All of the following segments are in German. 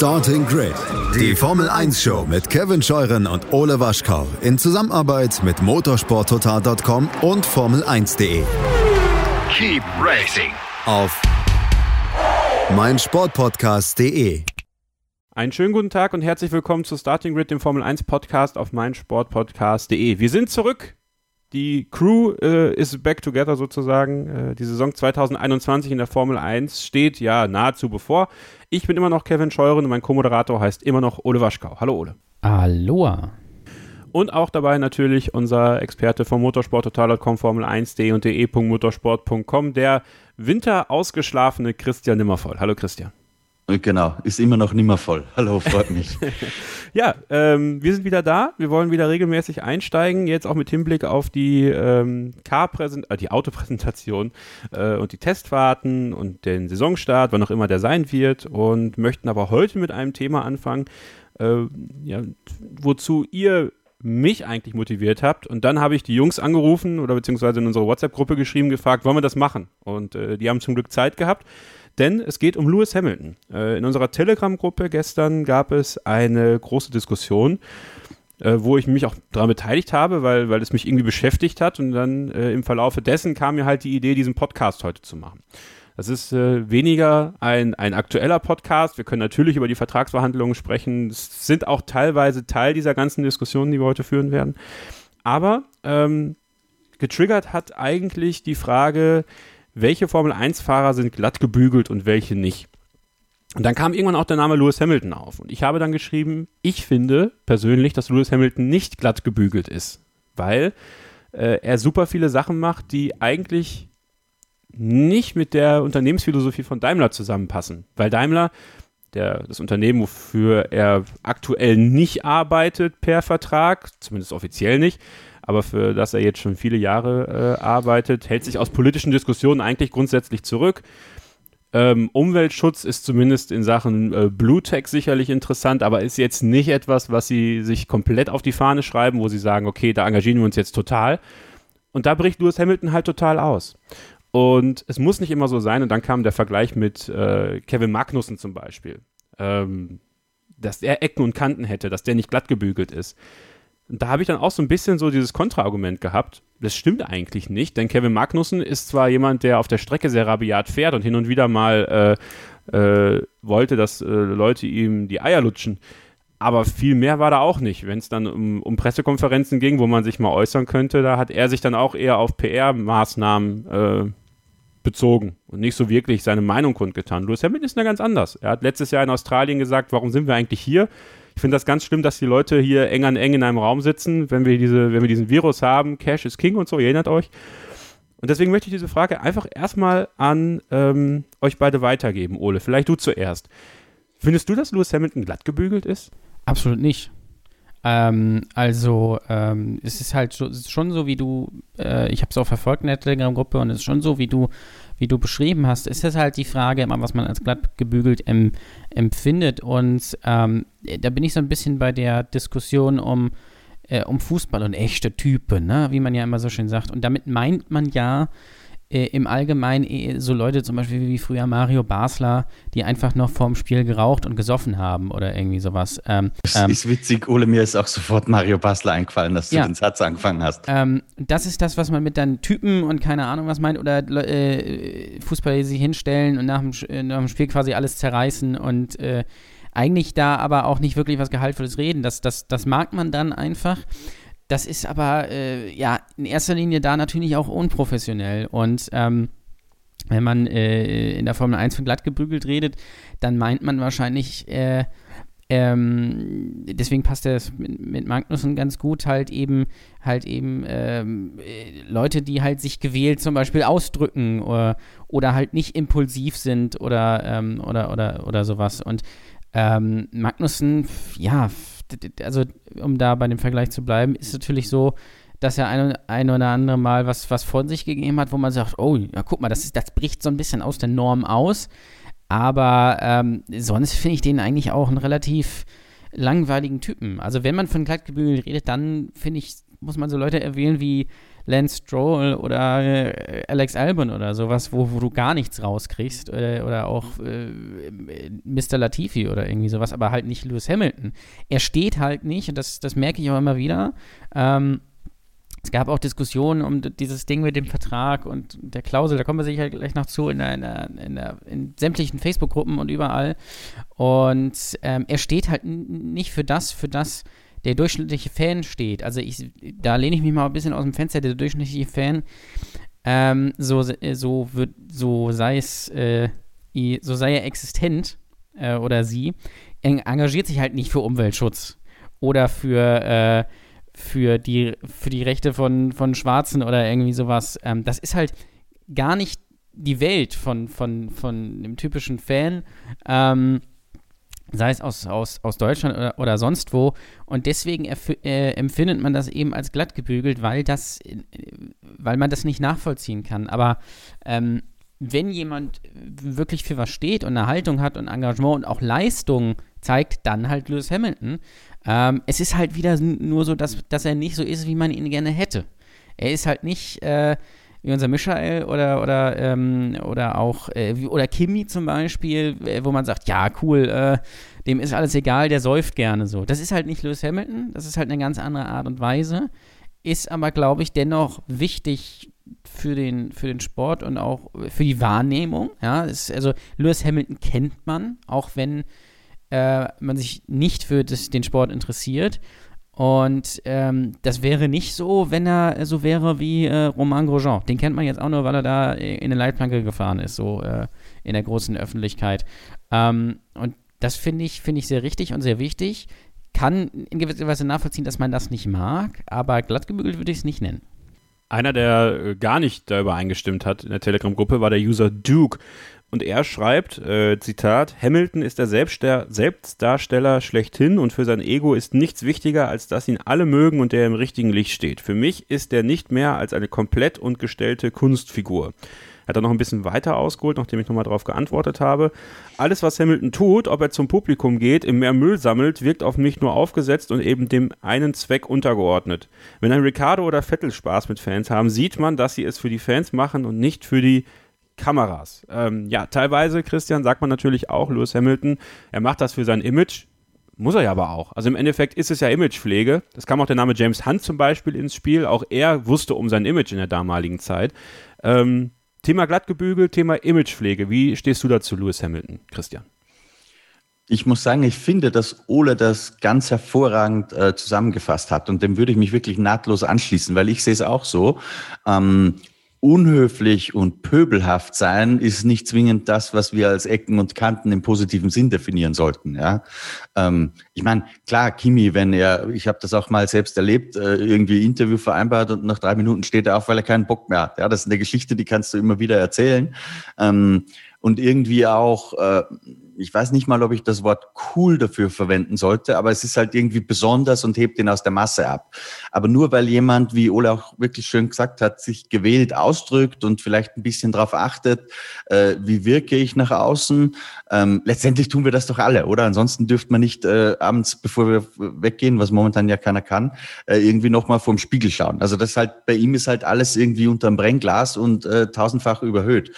Starting Grid, die Formel 1 Show mit Kevin Scheuren und Ole Waschkau in Zusammenarbeit mit motorsporttotal.com und Formel1.de. Keep racing Auf meinsportpodcast.de. Einen schönen guten Tag und herzlich willkommen zu Starting Grid, dem Formel 1 Podcast auf meinsportpodcast.de. Wir sind zurück. Die Crew äh, ist back together sozusagen. Äh, die Saison 2021 in der Formel 1 steht ja nahezu bevor. Ich bin immer noch Kevin Scheuren und mein Co-Moderator heißt immer noch Ole Waschkau. Hallo Ole. Aloha. Und auch dabei natürlich unser Experte vom motorsporttotal.com, Formel1.de und de.motorsport.com, der winterausgeschlafene Christian Nimmervoll. Hallo Christian. Genau, ist immer noch nimmer voll. Hallo, freut mich. ja, ähm, wir sind wieder da. Wir wollen wieder regelmäßig einsteigen, jetzt auch mit Hinblick auf die ähm, äh, die Autopräsentation äh, und die Testfahrten und den Saisonstart, wann auch immer der sein wird und möchten aber heute mit einem Thema anfangen, äh, ja, wozu ihr mich eigentlich motiviert habt. Und dann habe ich die Jungs angerufen oder beziehungsweise in unsere WhatsApp-Gruppe geschrieben, gefragt, wollen wir das machen? Und äh, die haben zum Glück Zeit gehabt. Denn es geht um Lewis Hamilton. Äh, in unserer Telegram-Gruppe gestern gab es eine große Diskussion, äh, wo ich mich auch daran beteiligt habe, weil, weil es mich irgendwie beschäftigt hat. Und dann äh, im Verlaufe dessen kam mir halt die Idee, diesen Podcast heute zu machen. Das ist äh, weniger ein, ein aktueller Podcast. Wir können natürlich über die Vertragsverhandlungen sprechen. Es sind auch teilweise Teil dieser ganzen Diskussionen, die wir heute führen werden. Aber ähm, getriggert hat eigentlich die Frage, welche Formel-1-Fahrer sind glatt gebügelt und welche nicht. Und dann kam irgendwann auch der Name Lewis Hamilton auf. Und ich habe dann geschrieben, ich finde persönlich, dass Lewis Hamilton nicht glatt gebügelt ist, weil äh, er super viele Sachen macht, die eigentlich nicht mit der Unternehmensphilosophie von Daimler zusammenpassen. Weil Daimler, der, das Unternehmen, wofür er aktuell nicht arbeitet per Vertrag, zumindest offiziell nicht, aber für das er jetzt schon viele Jahre äh, arbeitet, hält sich aus politischen Diskussionen eigentlich grundsätzlich zurück. Ähm, Umweltschutz ist zumindest in Sachen äh, Bluetech sicherlich interessant, aber ist jetzt nicht etwas, was sie sich komplett auf die Fahne schreiben, wo sie sagen, okay, da engagieren wir uns jetzt total. Und da bricht Lewis Hamilton halt total aus. Und es muss nicht immer so sein. Und dann kam der Vergleich mit äh, Kevin Magnussen zum Beispiel. Ähm, dass er Ecken und Kanten hätte, dass der nicht glatt gebügelt ist. Und da habe ich dann auch so ein bisschen so dieses Kontraargument gehabt. Das stimmt eigentlich nicht, denn Kevin Magnussen ist zwar jemand, der auf der Strecke sehr rabiat fährt und hin und wieder mal äh, äh, wollte, dass äh, Leute ihm die Eier lutschen. Aber viel mehr war da auch nicht. Wenn es dann um, um, Pressekonferenzen ging, wo man sich mal äußern könnte, da hat er sich dann auch eher auf PR-Maßnahmen äh, bezogen und nicht so wirklich seine Meinung kundgetan. Lewis Hamilton ist da ganz anders. Er hat letztes Jahr in Australien gesagt, warum sind wir eigentlich hier? Ich finde das ganz schlimm, dass die Leute hier eng an eng in einem Raum sitzen, wenn wir, diese, wenn wir diesen Virus haben. Cash is King und so, ihr erinnert euch. Und deswegen möchte ich diese Frage einfach erstmal an ähm, euch beide weitergeben. Ole, vielleicht du zuerst. Findest du, dass Lewis Hamilton glatt gebügelt ist? Absolut nicht. Ähm, also ähm, es ist halt so, ist schon so, wie du, äh, ich habe es auch verfolgt in der Telegram-Gruppe und es ist schon so, wie du, wie du beschrieben hast. Es ist halt die Frage, was man als glatt gebügelt em, empfindet. Und ähm, da bin ich so ein bisschen bei der Diskussion um, äh, um Fußball und echte Typen, ne? wie man ja immer so schön sagt. Und damit meint man ja, äh, im Allgemeinen äh, so Leute zum Beispiel wie früher Mario Basler, die einfach noch vorm Spiel geraucht und gesoffen haben oder irgendwie sowas. Ähm, das ähm, ist witzig, Ole, mir ist auch sofort Mario Basler eingefallen, dass du ja, den Satz angefangen hast. Ähm, das ist das, was man mit dann Typen und keine Ahnung was meint oder äh, Fußballer, die sich hinstellen und nach dem, äh, nach dem Spiel quasi alles zerreißen und eigentlich da aber auch nicht wirklich was Gehaltvolles reden. Das, das, das mag man dann einfach. Das ist aber äh, ja in erster Linie da natürlich auch unprofessionell. Und ähm, wenn man äh, in der Formel 1 von glatt gebügelt redet, dann meint man wahrscheinlich, äh, ähm, deswegen passt das mit, mit Magnussen ganz gut, halt eben, halt eben ähm, äh, Leute, die halt sich gewählt zum Beispiel ausdrücken oder, oder halt nicht impulsiv sind oder, ähm, oder, oder, oder sowas. Und ähm, Magnussen, ja, also um da bei dem Vergleich zu bleiben, ist natürlich so, dass er ein, ein oder andere Mal was, was von sich gegeben hat, wo man sagt, oh, ja, guck mal, das, ist, das bricht so ein bisschen aus der Norm aus. Aber ähm, sonst finde ich den eigentlich auch einen relativ langweiligen Typen. Also wenn man von glattgebügelt redet, dann finde ich, muss man so Leute erwähnen wie Lance Stroll oder äh, Alex Albon oder sowas, wo, wo du gar nichts rauskriegst. Äh, oder auch äh, Mr. Latifi oder irgendwie sowas, aber halt nicht Lewis Hamilton. Er steht halt nicht, und das, das merke ich auch immer wieder. Ähm, es gab auch Diskussionen um dieses Ding mit dem Vertrag und der Klausel, da kommen wir sicher gleich noch zu, in, der, in, der, in, der, in sämtlichen Facebook-Gruppen und überall. Und ähm, er steht halt nicht für das, für das der durchschnittliche Fan steht. Also ich, da lehne ich mich mal ein bisschen aus dem Fenster, der durchschnittliche Fan, ähm, so, so, wird, so sei es, äh, so sei er existent äh, oder sie, engagiert sich halt nicht für Umweltschutz oder für äh, für die, für die Rechte von, von Schwarzen oder irgendwie sowas. Ähm, das ist halt gar nicht die Welt von, von, von dem typischen Fan. Ähm, sei es aus, aus, aus Deutschland oder, oder sonst wo. Und deswegen äh, empfindet man das eben als glatt gebügelt, weil, das, äh, weil man das nicht nachvollziehen kann. Aber ähm, wenn jemand wirklich für was steht und eine Haltung hat und Engagement und auch Leistung zeigt, dann halt Lewis Hamilton. Ähm, es ist halt wieder nur so, dass, dass er nicht so ist, wie man ihn gerne hätte. Er ist halt nicht äh, wie unser Michael oder, oder, ähm, oder auch, äh, oder Kimi zum Beispiel, äh, wo man sagt, ja, cool, äh, dem ist alles egal, der säuft gerne so. Das ist halt nicht Lewis Hamilton, das ist halt eine ganz andere Art und Weise, ist aber, glaube ich, dennoch wichtig für den, für den Sport und auch für die Wahrnehmung. Ja, ist, also Lewis Hamilton kennt man, auch wenn äh, man sich nicht für das, den Sport interessiert. Und ähm, das wäre nicht so, wenn er so wäre wie äh, Romain Grosjean. Den kennt man jetzt auch nur, weil er da in eine Leitplanke gefahren ist, so äh, in der großen Öffentlichkeit. Ähm, und das finde ich, find ich sehr richtig und sehr wichtig. Kann in gewisser Weise nachvollziehen, dass man das nicht mag, aber glattgebügelt würde ich es nicht nennen. Einer, der äh, gar nicht darüber eingestimmt hat in der Telegram-Gruppe, war der User Duke. Und er schreibt, äh, Zitat, Hamilton ist der Selbstdarsteller schlechthin und für sein Ego ist nichts wichtiger, als dass ihn alle mögen und der im richtigen Licht steht. Für mich ist er nicht mehr als eine komplett und gestellte Kunstfigur. Hat er noch ein bisschen weiter ausgeholt, nachdem ich nochmal darauf geantwortet habe. Alles, was Hamilton tut, ob er zum Publikum geht, im Meer Müll sammelt, wirkt auf mich nur aufgesetzt und eben dem einen Zweck untergeordnet. Wenn ein Ricardo oder Vettel Spaß mit Fans haben, sieht man, dass sie es für die Fans machen und nicht für die Kameras. Ähm, ja, teilweise, Christian, sagt man natürlich auch, Lewis Hamilton, er macht das für sein Image. Muss er ja aber auch. Also im Endeffekt ist es ja Imagepflege. Das kam auch der Name James Hunt zum Beispiel ins Spiel. Auch er wusste um sein Image in der damaligen Zeit. Ähm, Thema glattgebügelt, Thema Imagepflege. Wie stehst du dazu, Lewis Hamilton, Christian? Ich muss sagen, ich finde, dass Ole das ganz hervorragend äh, zusammengefasst hat und dem würde ich mich wirklich nahtlos anschließen, weil ich sehe es auch so. Ähm, unhöflich und pöbelhaft sein ist nicht zwingend das, was wir als Ecken und Kanten im positiven Sinn definieren sollten. Ja, ähm, ich meine, klar, Kimi, wenn er, ich habe das auch mal selbst erlebt, äh, irgendwie Interview vereinbart und nach drei Minuten steht er auf, weil er keinen Bock mehr hat. Ja, das ist eine Geschichte, die kannst du immer wieder erzählen ähm, und irgendwie auch. Äh, ich weiß nicht mal, ob ich das Wort cool dafür verwenden sollte, aber es ist halt irgendwie besonders und hebt ihn aus der Masse ab. Aber nur weil jemand, wie Ole auch wirklich schön gesagt hat, sich gewählt ausdrückt und vielleicht ein bisschen darauf achtet, äh, wie wirke ich nach außen, ähm, letztendlich tun wir das doch alle, oder? Ansonsten dürfte man nicht äh, abends, bevor wir weggehen, was momentan ja keiner kann, äh, irgendwie nochmal vorm Spiegel schauen. Also das halt, bei ihm ist halt alles irgendwie unterm Brennglas und äh, tausendfach überhöht.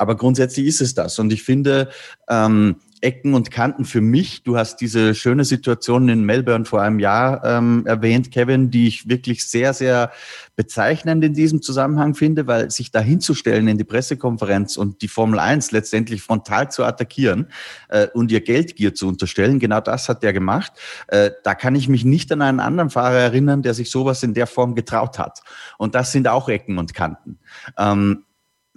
Aber grundsätzlich ist es das. Und ich finde, ähm, Ecken und Kanten für mich. Du hast diese schöne Situation in Melbourne vor einem Jahr ähm, erwähnt, Kevin, die ich wirklich sehr, sehr bezeichnend in diesem Zusammenhang finde, weil sich da hinzustellen in die Pressekonferenz und die Formel 1 letztendlich frontal zu attackieren äh, und ihr Geldgier zu unterstellen, genau das hat der gemacht. Äh, da kann ich mich nicht an einen anderen Fahrer erinnern, der sich sowas in der Form getraut hat. Und das sind auch Ecken und Kanten. Ähm,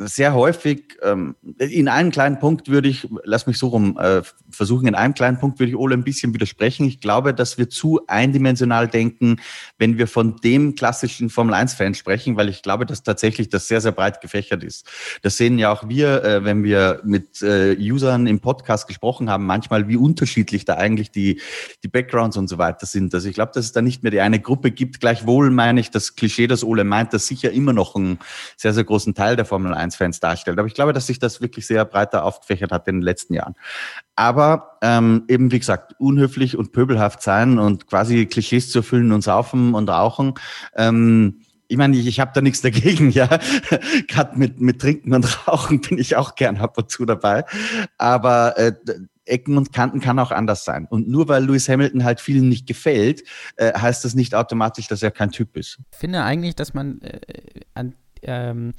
sehr häufig, ähm, in einem kleinen Punkt würde ich, lass mich so rum äh, versuchen, in einem kleinen Punkt würde ich Ole ein bisschen widersprechen. Ich glaube, dass wir zu eindimensional denken, wenn wir von dem klassischen Formel-1-Fan sprechen, weil ich glaube, dass tatsächlich das sehr, sehr breit gefächert ist. Das sehen ja auch wir, äh, wenn wir mit äh, Usern im Podcast gesprochen haben, manchmal, wie unterschiedlich da eigentlich die, die Backgrounds und so weiter sind. Also ich glaube, dass es da nicht mehr die eine Gruppe gibt. Gleichwohl meine ich, das Klischee, das Ole meint, das sicher immer noch einen sehr, sehr großen Teil der Formel 1 1-Fans darstellt. Aber ich glaube, dass sich das wirklich sehr breiter aufgefächert hat in den letzten Jahren. Aber ähm, eben, wie gesagt, unhöflich und pöbelhaft sein und quasi Klischees zu erfüllen und saufen und rauchen. Ähm, ich meine, ich, ich habe da nichts dagegen, ja. Gerade mit, mit Trinken und Rauchen bin ich auch gern ab und zu dabei. Aber äh, Ecken und Kanten kann auch anders sein. Und nur weil Lewis Hamilton halt vielen nicht gefällt, äh, heißt das nicht automatisch, dass er kein Typ ist. Ich finde eigentlich, dass man äh, an, ähm,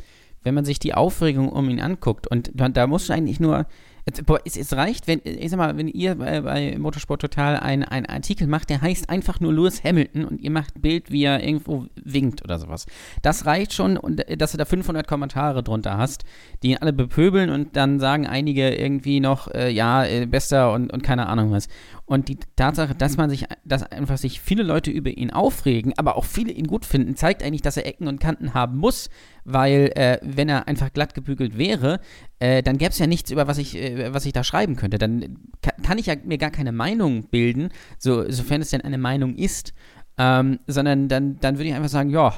wenn man sich die Aufregung um ihn anguckt, und da, muss eigentlich nur es, es, reicht, wenn, ich sag mal, wenn ihr bei, bei Motorsport Total einen Artikel macht, der heißt einfach nur Lewis Hamilton und ihr macht ein Bild, wie er irgendwo winkt oder sowas. Das reicht schon, und, dass du da 500 Kommentare drunter hast, die ihn alle bepöbeln und dann sagen einige irgendwie noch, äh, ja, äh, bester und, und keine Ahnung was. Und die Tatsache, dass man sich, dass einfach sich viele Leute über ihn aufregen, aber auch viele ihn gut finden, zeigt eigentlich, dass er Ecken und Kanten haben muss, weil äh, wenn er einfach glatt gebügelt wäre, äh, dann gäbe es ja nichts, über was ich, äh, was ich da schreiben könnte. Dann kann, ich ja mir gar keine Meinung bilden, so, sofern es denn eine Meinung ist, ähm, sondern dann, dann würde ich einfach sagen, ja,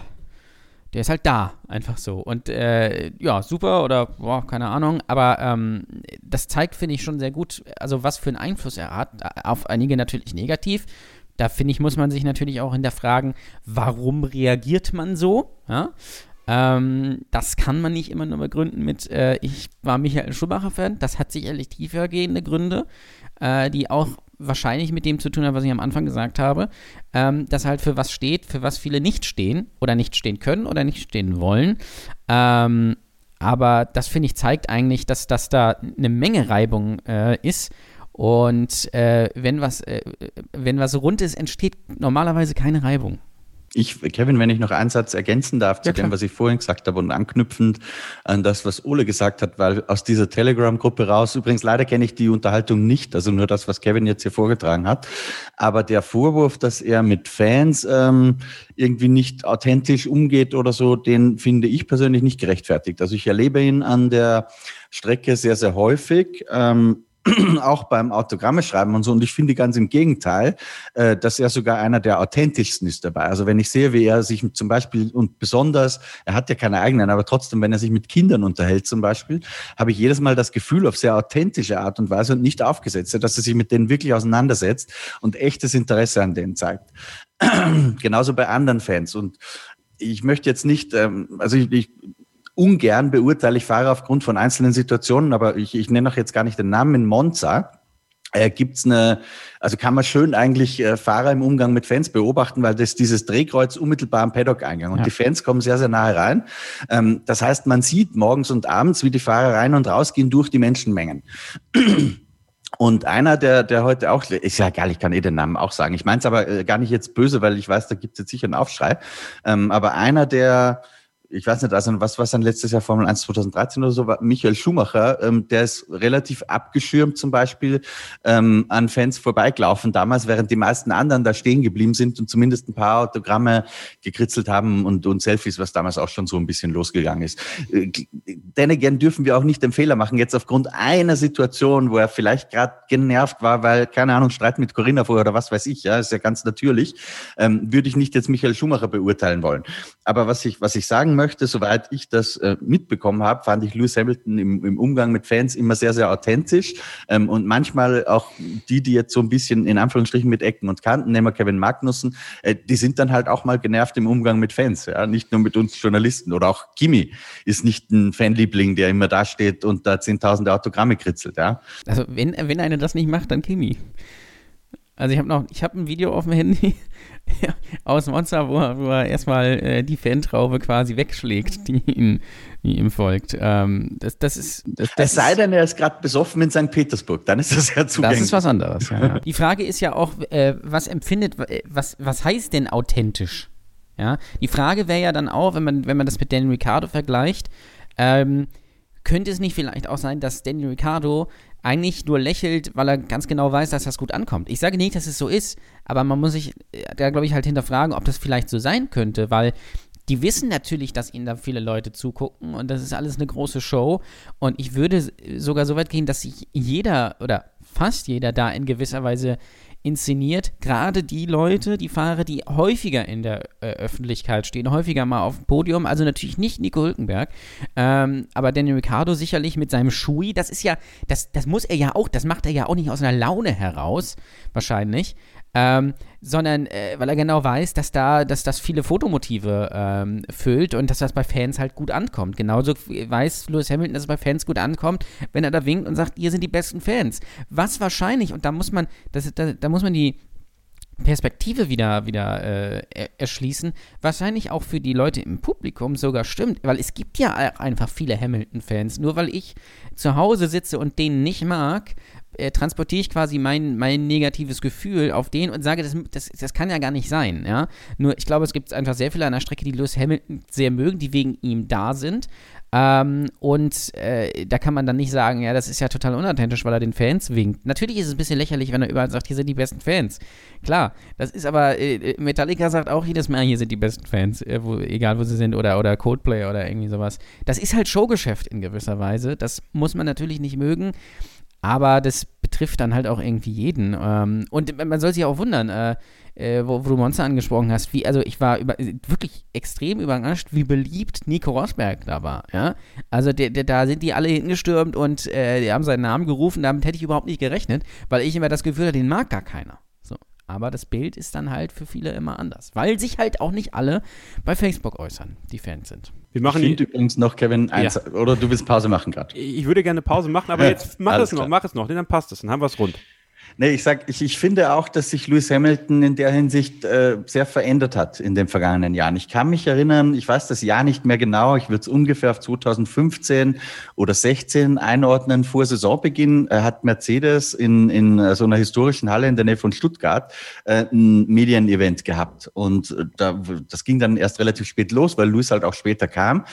der ist halt da, einfach so. Und äh, ja, super oder boah, keine Ahnung, aber ähm, das zeigt, finde ich, schon sehr gut, also was für einen Einfluss er hat. Auf einige natürlich negativ. Da finde ich, muss man sich natürlich auch hinterfragen, warum reagiert man so? Ja? Ähm, das kann man nicht immer nur begründen mit, äh, ich war Michael Schumacher-Fan. Das hat sicherlich tiefergehende Gründe, äh, die auch wahrscheinlich mit dem zu tun haben, was ich am Anfang gesagt habe, ähm, dass halt für was steht, für was viele nicht stehen oder nicht stehen können oder nicht stehen wollen. Ähm, aber das finde ich zeigt eigentlich, dass, dass da eine Menge Reibung äh, ist. Und äh, wenn, was, äh, wenn was rund ist, entsteht normalerweise keine Reibung. Ich, Kevin, wenn ich noch einen Satz ergänzen darf zu ja, dem, was ich vorhin gesagt habe und anknüpfend an das, was Ole gesagt hat, weil aus dieser Telegram-Gruppe raus, übrigens leider kenne ich die Unterhaltung nicht, also nur das, was Kevin jetzt hier vorgetragen hat, aber der Vorwurf, dass er mit Fans ähm, irgendwie nicht authentisch umgeht oder so, den finde ich persönlich nicht gerechtfertigt. Also ich erlebe ihn an der Strecke sehr, sehr häufig. Ähm, auch beim Autogramme schreiben und so. Und ich finde ganz im Gegenteil, äh, dass er sogar einer der authentischsten ist dabei. Also wenn ich sehe, wie er sich zum Beispiel und besonders, er hat ja keine eigenen, aber trotzdem, wenn er sich mit Kindern unterhält zum Beispiel, habe ich jedes Mal das Gefühl auf sehr authentische Art und Weise und nicht aufgesetzt, dass er sich mit denen wirklich auseinandersetzt und echtes Interesse an denen zeigt. Genauso bei anderen Fans. Und ich möchte jetzt nicht, ähm, also ich, ich ungern beurteile ich Fahrer aufgrund von einzelnen Situationen, aber ich, ich nenne auch jetzt gar nicht den Namen. In Monza äh, gibt's eine, also kann man schön eigentlich äh, Fahrer im Umgang mit Fans beobachten, weil das dieses Drehkreuz unmittelbar am Paddock-Eingang und ja. die Fans kommen sehr, sehr nahe rein. Ähm, das heißt, man sieht morgens und abends, wie die Fahrer rein und rausgehen durch die Menschenmengen. Und einer, der, der heute auch, ist ja geil, ich kann eh den Namen auch sagen. Ich meine es aber äh, gar nicht jetzt böse, weil ich weiß, da gibt's jetzt sicher einen Aufschrei. Ähm, aber einer, der ich weiß nicht, also was war sein letztes Jahr Formel 1 2013 oder so, war Michael Schumacher, ähm, der ist relativ abgeschirmt zum Beispiel ähm, an Fans vorbeigelaufen damals, während die meisten anderen da stehen geblieben sind und zumindest ein paar Autogramme gekritzelt haben und, und Selfies, was damals auch schon so ein bisschen losgegangen ist. Äh, denn again dürfen wir auch nicht den Fehler machen, jetzt aufgrund einer Situation, wo er vielleicht gerade genervt war, weil, keine Ahnung, Streit mit Corinna vorher oder was weiß ich, ja, ist ja ganz natürlich, ähm, würde ich nicht jetzt Michael Schumacher beurteilen wollen. Aber was ich, was ich sagen möchte, soweit ich das äh, mitbekommen habe, fand ich Lewis Hamilton im, im, Umgang mit Fans immer sehr, sehr authentisch. Ähm, und manchmal auch die, die jetzt so ein bisschen in Anführungsstrichen mit Ecken und Kanten, nehmen wir Kevin Magnussen, äh, die sind dann halt auch mal genervt im Umgang mit Fans, ja, nicht nur mit uns Journalisten. Oder auch Kimi ist nicht ein Fanliebling, der immer da steht und da zehntausende Autogramme kritzelt, ja. Also wenn, wenn einer das nicht macht, dann Kimi. Also ich habe noch, ich habe ein Video auf dem Handy aus Monster, wo, wo er erstmal äh, die Fantraube quasi wegschlägt, die, ihn, die ihm folgt. Ähm, das, das ist. Das, das es sei denn, er ist gerade besoffen in St. Petersburg, dann ist das ja zugänglich. Das ist was anderes. Ja, ja. Die Frage ist ja auch, äh, was empfindet, äh, was, was heißt denn authentisch? Ja, die Frage wäre ja dann auch, wenn man, wenn man das mit Daniel Ricciardo vergleicht, ähm, könnte es nicht vielleicht auch sein, dass Daniel Ricciardo eigentlich nur lächelt, weil er ganz genau weiß, dass das gut ankommt. Ich sage nicht, dass es so ist, aber man muss sich äh, da, glaube ich, halt hinterfragen, ob das vielleicht so sein könnte, weil die wissen natürlich, dass ihnen da viele Leute zugucken und das ist alles eine große Show. Und ich würde sogar so weit gehen, dass sich jeder oder fast jeder da in gewisser Weise inszeniert. Gerade die Leute, die Fahrer, die häufiger in der äh, Öffentlichkeit stehen, häufiger mal auf dem Podium. Also natürlich nicht Nico Hülkenberg, ähm, aber Daniel Ricciardo sicherlich mit seinem Schui. Das ist ja, das, das muss er ja auch, das macht er ja auch nicht aus einer Laune heraus, wahrscheinlich. Ähm, sondern äh, weil er genau weiß, dass da, dass das viele Fotomotive ähm, füllt und dass das bei Fans halt gut ankommt. Genauso weiß Lewis Hamilton, dass es bei Fans gut ankommt, wenn er da winkt und sagt, ihr sind die besten Fans. Was wahrscheinlich, und da muss man, das, da, da muss man die Perspektive wieder, wieder äh, erschließen, wahrscheinlich auch für die Leute im Publikum sogar stimmt, weil es gibt ja einfach viele Hamilton-Fans. Nur weil ich zu Hause sitze und den nicht mag, äh, transportiere ich quasi mein, mein negatives Gefühl auf den und sage, das, das, das kann ja gar nicht sein. Ja? Nur ich glaube, es gibt einfach sehr viele an der Strecke, die Lewis Hamilton sehr mögen, die wegen ihm da sind. Ähm, und äh, da kann man dann nicht sagen, ja, das ist ja total unauthentisch, weil er den Fans winkt. Natürlich ist es ein bisschen lächerlich, wenn er überall sagt, hier sind die besten Fans. Klar, das ist aber, äh, Metallica sagt auch jedes Mal, hier sind die besten Fans, äh, wo, egal wo sie sind, oder, oder Coldplay oder irgendwie sowas. Das ist halt Showgeschäft in gewisser Weise. Das muss man natürlich nicht mögen. Aber das betrifft dann halt auch irgendwie jeden. Ähm, und man soll sich auch wundern, äh, äh, wo, wo, du Monster angesprochen hast, wie, also ich war über, wirklich extrem überrascht, wie beliebt Nico Rosberg da war. Ja? Also der, der, da sind die alle hingestürmt und äh, die haben seinen Namen gerufen, damit hätte ich überhaupt nicht gerechnet, weil ich immer das Gefühl hatte, den mag gar keiner. Aber das Bild ist dann halt für viele immer anders, weil sich halt auch nicht alle bei Facebook äußern, die Fans sind. Wir machen ich übrigens noch, Kevin, eins, ja. oder du willst Pause machen gerade. Ich würde gerne Pause machen, aber jetzt mach es noch, mach es noch, denn dann passt es, dann haben wir es rund. Nee, ich sag, ich, ich finde auch, dass sich Lewis Hamilton in der Hinsicht äh, sehr verändert hat in den vergangenen Jahren. Ich kann mich erinnern, ich weiß das Jahr nicht mehr genau, ich würde es ungefähr auf 2015 oder 16 einordnen. Vor Saisonbeginn äh, hat Mercedes in, in äh, so einer historischen Halle in der Nähe von Stuttgart äh, ein Medienevent gehabt. Und äh, da, das ging dann erst relativ spät los, weil Lewis halt auch später kam.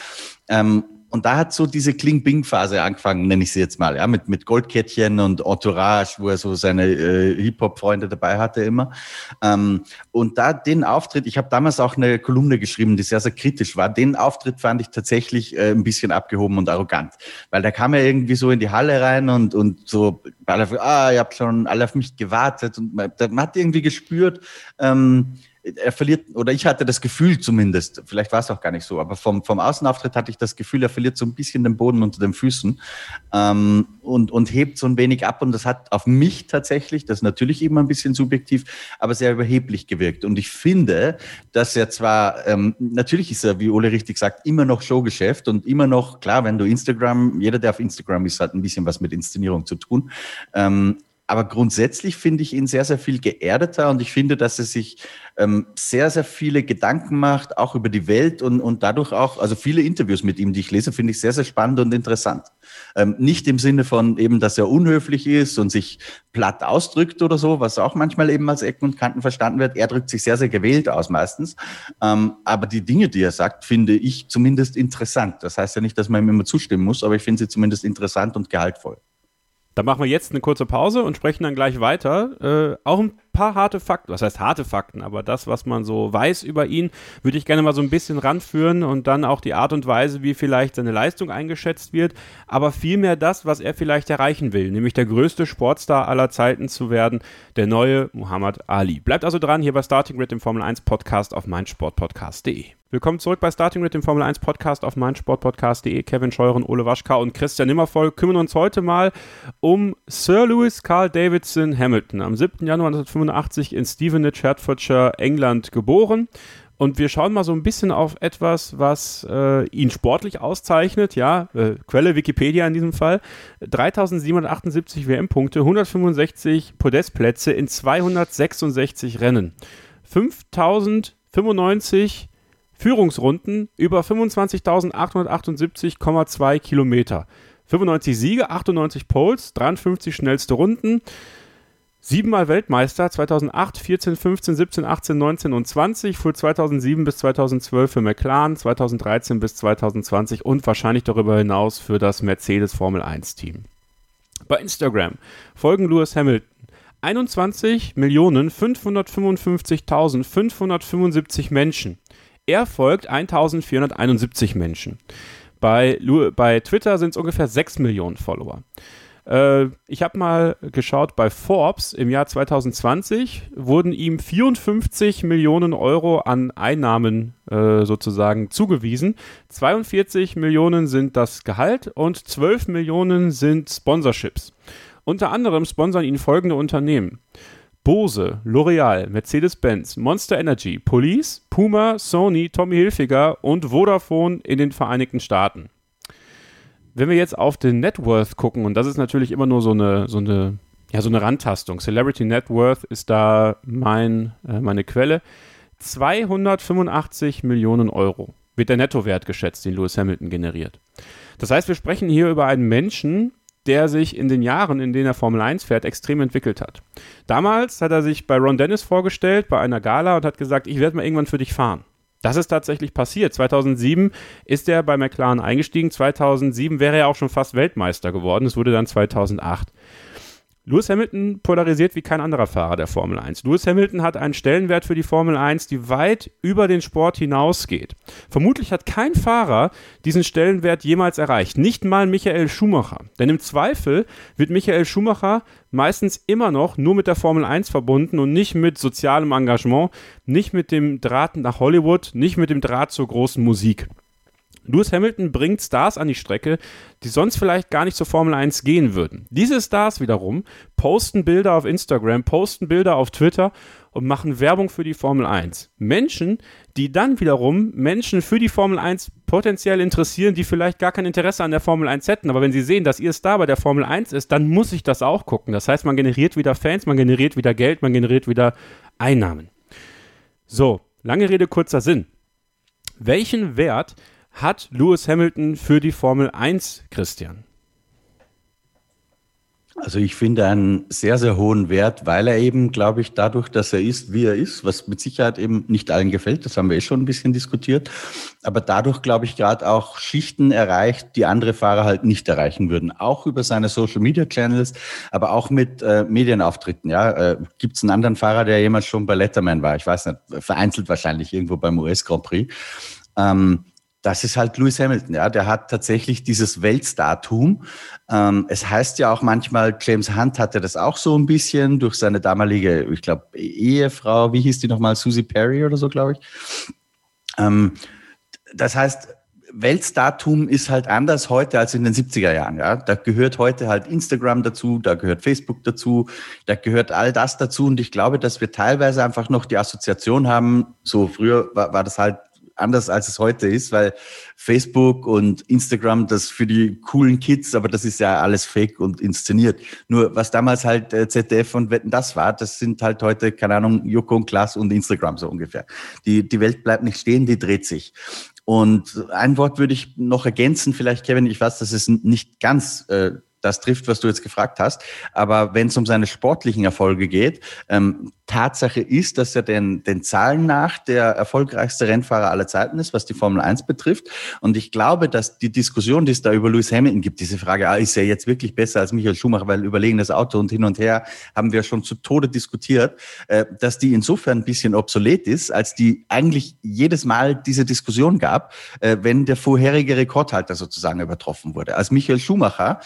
Ähm, und da hat so diese Kling-Bing-Phase angefangen, nenne ich sie jetzt mal, ja, mit, mit Goldkettchen und Entourage, wo er so seine äh, Hip-Hop-Freunde dabei hatte immer. Ähm, und da den Auftritt, ich habe damals auch eine Kolumne geschrieben, die sehr, sehr kritisch war. Den Auftritt fand ich tatsächlich äh, ein bisschen abgehoben und arrogant, weil da kam er irgendwie so in die Halle rein und, und so, ah, ihr habt schon alle auf mich gewartet und man, man hat irgendwie gespürt, ähm, er verliert, oder ich hatte das Gefühl zumindest, vielleicht war es auch gar nicht so, aber vom, vom Außenauftritt hatte ich das Gefühl, er verliert so ein bisschen den Boden unter den Füßen ähm, und, und hebt so ein wenig ab. Und das hat auf mich tatsächlich, das ist natürlich immer ein bisschen subjektiv, aber sehr überheblich gewirkt. Und ich finde, dass er zwar, ähm, natürlich ist er, wie Ole richtig sagt, immer noch Showgeschäft und immer noch, klar, wenn du Instagram, jeder, der auf Instagram ist, hat ein bisschen was mit Inszenierung zu tun. Ähm, aber grundsätzlich finde ich ihn sehr, sehr viel geerdeter und ich finde, dass er sich ähm, sehr, sehr viele Gedanken macht, auch über die Welt und, und dadurch auch, also viele Interviews mit ihm, die ich lese, finde ich sehr, sehr spannend und interessant. Ähm, nicht im Sinne von eben, dass er unhöflich ist und sich platt ausdrückt oder so, was auch manchmal eben als Ecken und Kanten verstanden wird. Er drückt sich sehr, sehr gewählt aus meistens. Ähm, aber die Dinge, die er sagt, finde ich zumindest interessant. Das heißt ja nicht, dass man ihm immer zustimmen muss, aber ich finde sie zumindest interessant und gehaltvoll. Dann machen wir jetzt eine kurze Pause und sprechen dann gleich weiter. Äh, auch ein paar harte Fakten, was heißt harte Fakten, aber das, was man so weiß über ihn, würde ich gerne mal so ein bisschen ranführen und dann auch die Art und Weise, wie vielleicht seine Leistung eingeschätzt wird, aber vielmehr das, was er vielleicht erreichen will, nämlich der größte Sportstar aller Zeiten zu werden, der neue Muhammad Ali. Bleibt also dran hier bei Starting Grid, dem Formel 1 Podcast auf meinsportpodcast.de. Willkommen zurück bei Starting Grid, dem Formel 1 Podcast auf meinsportpodcast.de. Kevin Scheuren, Ole Waschka und Christian Nimmervoll kümmern uns heute mal um Sir Lewis Carl Davidson Hamilton. Am 7. Januar 1985 in Stevenage, Hertfordshire, England geboren. Und wir schauen mal so ein bisschen auf etwas, was äh, ihn sportlich auszeichnet. Ja, äh, Quelle Wikipedia in diesem Fall. 3778 WM-Punkte, 165 Podestplätze in 266 Rennen. 5095 Führungsrunden über 25.878,2 Kilometer. 95 Siege, 98 Poles, 53 schnellste Runden. Siebenmal Weltmeister 2008, 14, 15, 17, 18, 19 und 20, fuhr 2007 bis 2012 für McLaren, 2013 bis 2020 und wahrscheinlich darüber hinaus für das Mercedes Formel 1 Team. Bei Instagram folgen Lewis Hamilton 21.555.575 Menschen. Er folgt 1471 Menschen. Bei, bei Twitter sind es ungefähr 6 Millionen Follower. Äh, ich habe mal geschaut, bei Forbes im Jahr 2020 wurden ihm 54 Millionen Euro an Einnahmen äh, sozusagen zugewiesen. 42 Millionen sind das Gehalt und 12 Millionen sind Sponsorships. Unter anderem sponsern ihn folgende Unternehmen. Bose, L'Oreal, Mercedes-Benz, Monster Energy, Police, Puma, Sony, Tommy Hilfiger und Vodafone in den Vereinigten Staaten. Wenn wir jetzt auf den Net Worth gucken, und das ist natürlich immer nur so eine, so eine, ja, so eine Randtastung. Celebrity Net Worth ist da mein, äh, meine Quelle. 285 Millionen Euro wird der Nettowert geschätzt, den Lewis Hamilton generiert. Das heißt, wir sprechen hier über einen Menschen, der sich in den Jahren, in denen er Formel 1 fährt, extrem entwickelt hat. Damals hat er sich bei Ron Dennis vorgestellt, bei einer Gala und hat gesagt, ich werde mal irgendwann für dich fahren. Das ist tatsächlich passiert. 2007 ist er bei McLaren eingestiegen. 2007 wäre er auch schon fast Weltmeister geworden. Es wurde dann 2008. Lewis Hamilton polarisiert wie kein anderer Fahrer der Formel 1. Lewis Hamilton hat einen Stellenwert für die Formel 1, die weit über den Sport hinausgeht. Vermutlich hat kein Fahrer diesen Stellenwert jemals erreicht. Nicht mal Michael Schumacher. Denn im Zweifel wird Michael Schumacher meistens immer noch nur mit der Formel 1 verbunden und nicht mit sozialem Engagement, nicht mit dem Draht nach Hollywood, nicht mit dem Draht zur großen Musik. Lewis Hamilton bringt Stars an die Strecke, die sonst vielleicht gar nicht zur Formel 1 gehen würden. Diese Stars wiederum posten Bilder auf Instagram, posten Bilder auf Twitter und machen Werbung für die Formel 1. Menschen, die dann wiederum Menschen für die Formel 1 potenziell interessieren, die vielleicht gar kein Interesse an der Formel 1 hätten. Aber wenn sie sehen, dass ihr Star bei der Formel 1 ist, dann muss ich das auch gucken. Das heißt, man generiert wieder Fans, man generiert wieder Geld, man generiert wieder Einnahmen. So, lange Rede, kurzer Sinn. Welchen Wert hat Lewis Hamilton für die Formel 1, Christian? Also ich finde einen sehr, sehr hohen Wert, weil er eben, glaube ich, dadurch, dass er ist, wie er ist, was mit Sicherheit eben nicht allen gefällt, das haben wir eh schon ein bisschen diskutiert, aber dadurch, glaube ich, gerade auch Schichten erreicht, die andere Fahrer halt nicht erreichen würden. Auch über seine Social-Media-Channels, aber auch mit äh, Medienauftritten. Ja, äh, Gibt es einen anderen Fahrer, der jemals schon bei Letterman war? Ich weiß nicht, vereinzelt wahrscheinlich irgendwo beim US Grand Prix. Ähm, das ist halt Lewis Hamilton, ja. Der hat tatsächlich dieses Weltstartum. Ähm, es heißt ja auch manchmal, James Hunt hatte das auch so ein bisschen durch seine damalige, ich glaube, Ehefrau, wie hieß die nochmal, Susie Perry oder so, glaube ich. Ähm, das heißt, Weltstartum ist halt anders heute als in den 70er Jahren. Ja? Da gehört heute halt Instagram dazu, da gehört Facebook dazu, da gehört all das dazu. Und ich glaube, dass wir teilweise einfach noch die Assoziation haben, so früher war, war das halt anders als es heute ist, weil Facebook und Instagram das für die coolen Kids, aber das ist ja alles fake und inszeniert. Nur was damals halt äh, ZDF und Wetten das war, das sind halt heute, keine Ahnung, Joko und Klaas und Instagram so ungefähr. Die, die Welt bleibt nicht stehen, die dreht sich. Und ein Wort würde ich noch ergänzen, vielleicht Kevin, ich weiß, dass es nicht ganz äh, das trifft, was du jetzt gefragt hast. Aber wenn es um seine sportlichen Erfolge geht, ähm, Tatsache ist, dass er den, den Zahlen nach der erfolgreichste Rennfahrer aller Zeiten ist, was die Formel 1 betrifft. Und ich glaube, dass die Diskussion, die es da über Lewis Hamilton gibt, diese Frage, ah, ist er jetzt wirklich besser als Michael Schumacher, weil überlegenes Auto und hin und her haben wir schon zu Tode diskutiert, äh, dass die insofern ein bisschen obsolet ist, als die eigentlich jedes Mal diese Diskussion gab, äh, wenn der vorherige Rekordhalter sozusagen übertroffen wurde. Als Michael Schumacher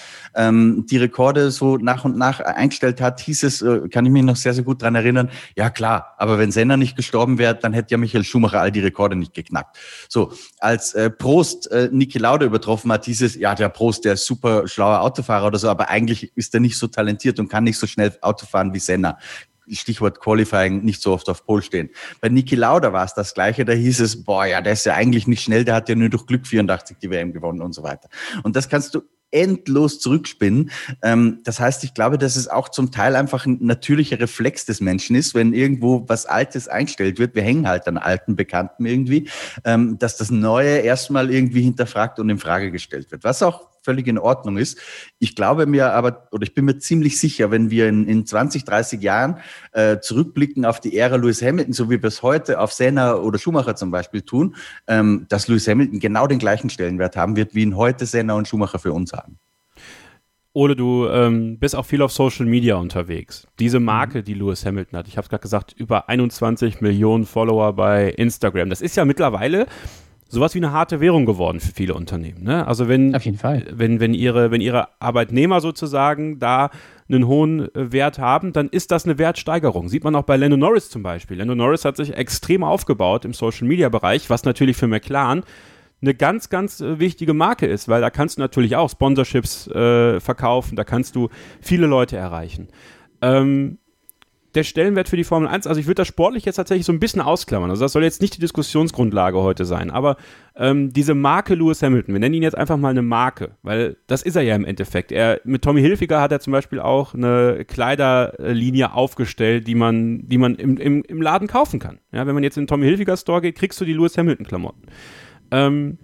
ähm, die Rekorde so nach und nach eingestellt hat, hieß es, äh, kann ich mich noch sehr, sehr gut dran erinnern, ja klar, aber wenn Senna nicht gestorben wäre, dann hätte ja Michael Schumacher all die Rekorde nicht geknackt. So, als äh, Prost äh, Niki Lauda übertroffen hat, hieß es, ja, der Prost, der ist super schlauer Autofahrer oder so, aber eigentlich ist er nicht so talentiert und kann nicht so schnell Auto fahren wie Senna. Stichwort Qualifying, nicht so oft auf Pol stehen. Bei Niki Lauda war es das Gleiche, da hieß es, boah, ja, der ist ja eigentlich nicht schnell, der hat ja nur durch Glück 84 die WM gewonnen und so weiter. Und das kannst du endlos zurückspinnen. Ähm, das heißt, ich glaube, dass es auch zum Teil einfach ein natürlicher Reflex des Menschen ist, wenn irgendwo was Altes eingestellt wird. Wir hängen halt an alten Bekannten irgendwie, ähm, dass das Neue erstmal irgendwie hinterfragt und in Frage gestellt wird. Was auch völlig in Ordnung ist. Ich glaube mir aber, oder ich bin mir ziemlich sicher, wenn wir in, in 20, 30 Jahren äh, zurückblicken auf die Ära Lewis Hamilton, so wie wir es heute auf Senna oder Schumacher zum Beispiel tun, ähm, dass Lewis Hamilton genau den gleichen Stellenwert haben wird, wie ihn heute Senna und Schumacher für uns haben. Ole, du ähm, bist auch viel auf Social Media unterwegs. Diese Marke, die Lewis Hamilton hat, ich habe es gerade gesagt, über 21 Millionen Follower bei Instagram. Das ist ja mittlerweile sowas wie eine harte Währung geworden für viele Unternehmen. Ne? Also wenn, Auf jeden Fall. wenn, wenn, ihre, wenn ihre Arbeitnehmer sozusagen da einen hohen äh, Wert haben, dann ist das eine Wertsteigerung. Sieht man auch bei Lando Norris zum Beispiel. Lando Norris hat sich extrem aufgebaut im Social-Media-Bereich, was natürlich für McLaren eine ganz, ganz äh, wichtige Marke ist, weil da kannst du natürlich auch Sponsorships äh, verkaufen, da kannst du viele Leute erreichen. Ähm, der Stellenwert für die Formel 1, also ich würde das sportlich jetzt tatsächlich so ein bisschen ausklammern. Also das soll jetzt nicht die Diskussionsgrundlage heute sein, aber ähm, diese Marke Lewis Hamilton, wir nennen ihn jetzt einfach mal eine Marke, weil das ist er ja im Endeffekt. Er, mit Tommy Hilfiger hat er zum Beispiel auch eine Kleiderlinie aufgestellt, die man, die man im, im, im Laden kaufen kann. Ja, wenn man jetzt in den Tommy Hilfiger Store geht, kriegst du die Lewis Hamilton Klamotten. Ähm,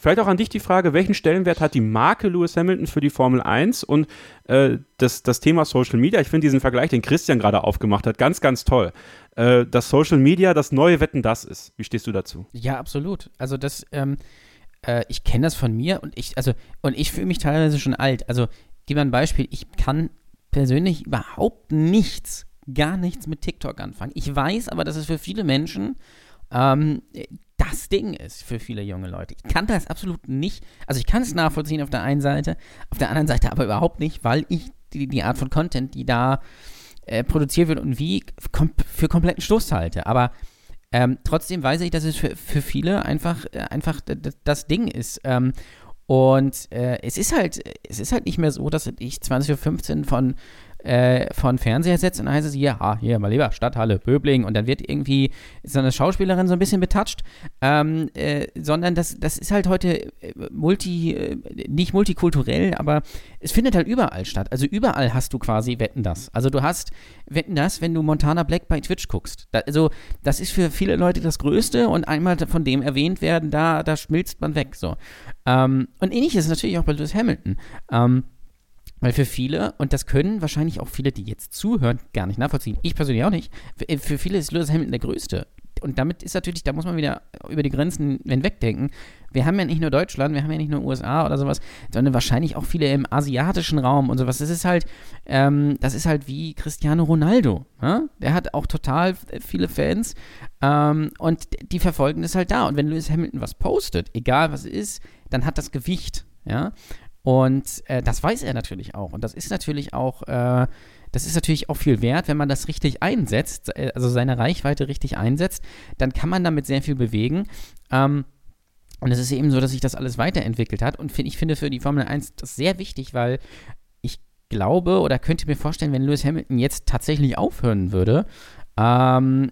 Vielleicht auch an dich die Frage, welchen Stellenwert hat die Marke Lewis Hamilton für die Formel 1 und äh, das, das Thema Social Media? Ich finde diesen Vergleich, den Christian gerade aufgemacht hat, ganz, ganz toll. Äh, dass Social Media das neue Wetten das ist. Wie stehst du dazu? Ja, absolut. Also das, ähm, äh, ich kenne das von mir und ich, also, und ich fühle mich teilweise schon alt. Also, gib mal ein Beispiel. Ich kann persönlich überhaupt nichts, gar nichts mit TikTok anfangen. Ich weiß aber, dass es für viele Menschen ähm, das Ding ist für viele junge Leute. Ich kann das absolut nicht, also ich kann es nachvollziehen auf der einen Seite, auf der anderen Seite aber überhaupt nicht, weil ich die, die Art von Content, die da äh, produziert wird und wie kom für kompletten Stoß halte. Aber ähm, trotzdem weiß ich, dass es für, für viele einfach, äh, einfach das Ding ist. Ähm, und äh, es ist halt, es ist halt nicht mehr so, dass ich 20.15 Uhr von äh, von Fernseher setzt und dann heißt es, ja, hier, mal lieber, Stadthalle, Böbling und dann wird irgendwie so eine Schauspielerin so ein bisschen betatscht, ähm, äh, sondern das, das ist halt heute äh, multi, äh, nicht multikulturell, aber es findet halt überall statt. Also überall hast du quasi Wetten das. Also du hast Wetten das, wenn du Montana Black bei Twitch guckst. Da, also das ist für viele Leute das Größte und einmal von dem erwähnt werden, da, da schmilzt man weg. So. Ähm, und ähnlich ist es natürlich auch bei Lewis Hamilton. Ähm, weil für viele, und das können wahrscheinlich auch viele, die jetzt zuhören, gar nicht nachvollziehen, ich persönlich auch nicht, für, äh, für viele ist Lewis Hamilton der Größte. Und damit ist natürlich, da muss man wieder über die Grenzen hinwegdenken. Wir haben ja nicht nur Deutschland, wir haben ja nicht nur USA oder sowas, sondern wahrscheinlich auch viele im asiatischen Raum und sowas. Das ist halt, ähm, das ist halt wie Cristiano Ronaldo. Ja? Der hat auch total viele Fans ähm, und die verfolgen das halt da. Und wenn Lewis Hamilton was postet, egal was es ist, dann hat das Gewicht. Ja, und äh, das weiß er natürlich auch. Und das ist natürlich auch, äh, das ist natürlich auch viel wert, wenn man das richtig einsetzt, äh, also seine Reichweite richtig einsetzt, dann kann man damit sehr viel bewegen. Ähm, und es ist eben so, dass sich das alles weiterentwickelt hat. Und find, ich finde für die Formel 1 das sehr wichtig, weil ich glaube oder könnte mir vorstellen, wenn Lewis Hamilton jetzt tatsächlich aufhören würde, ähm,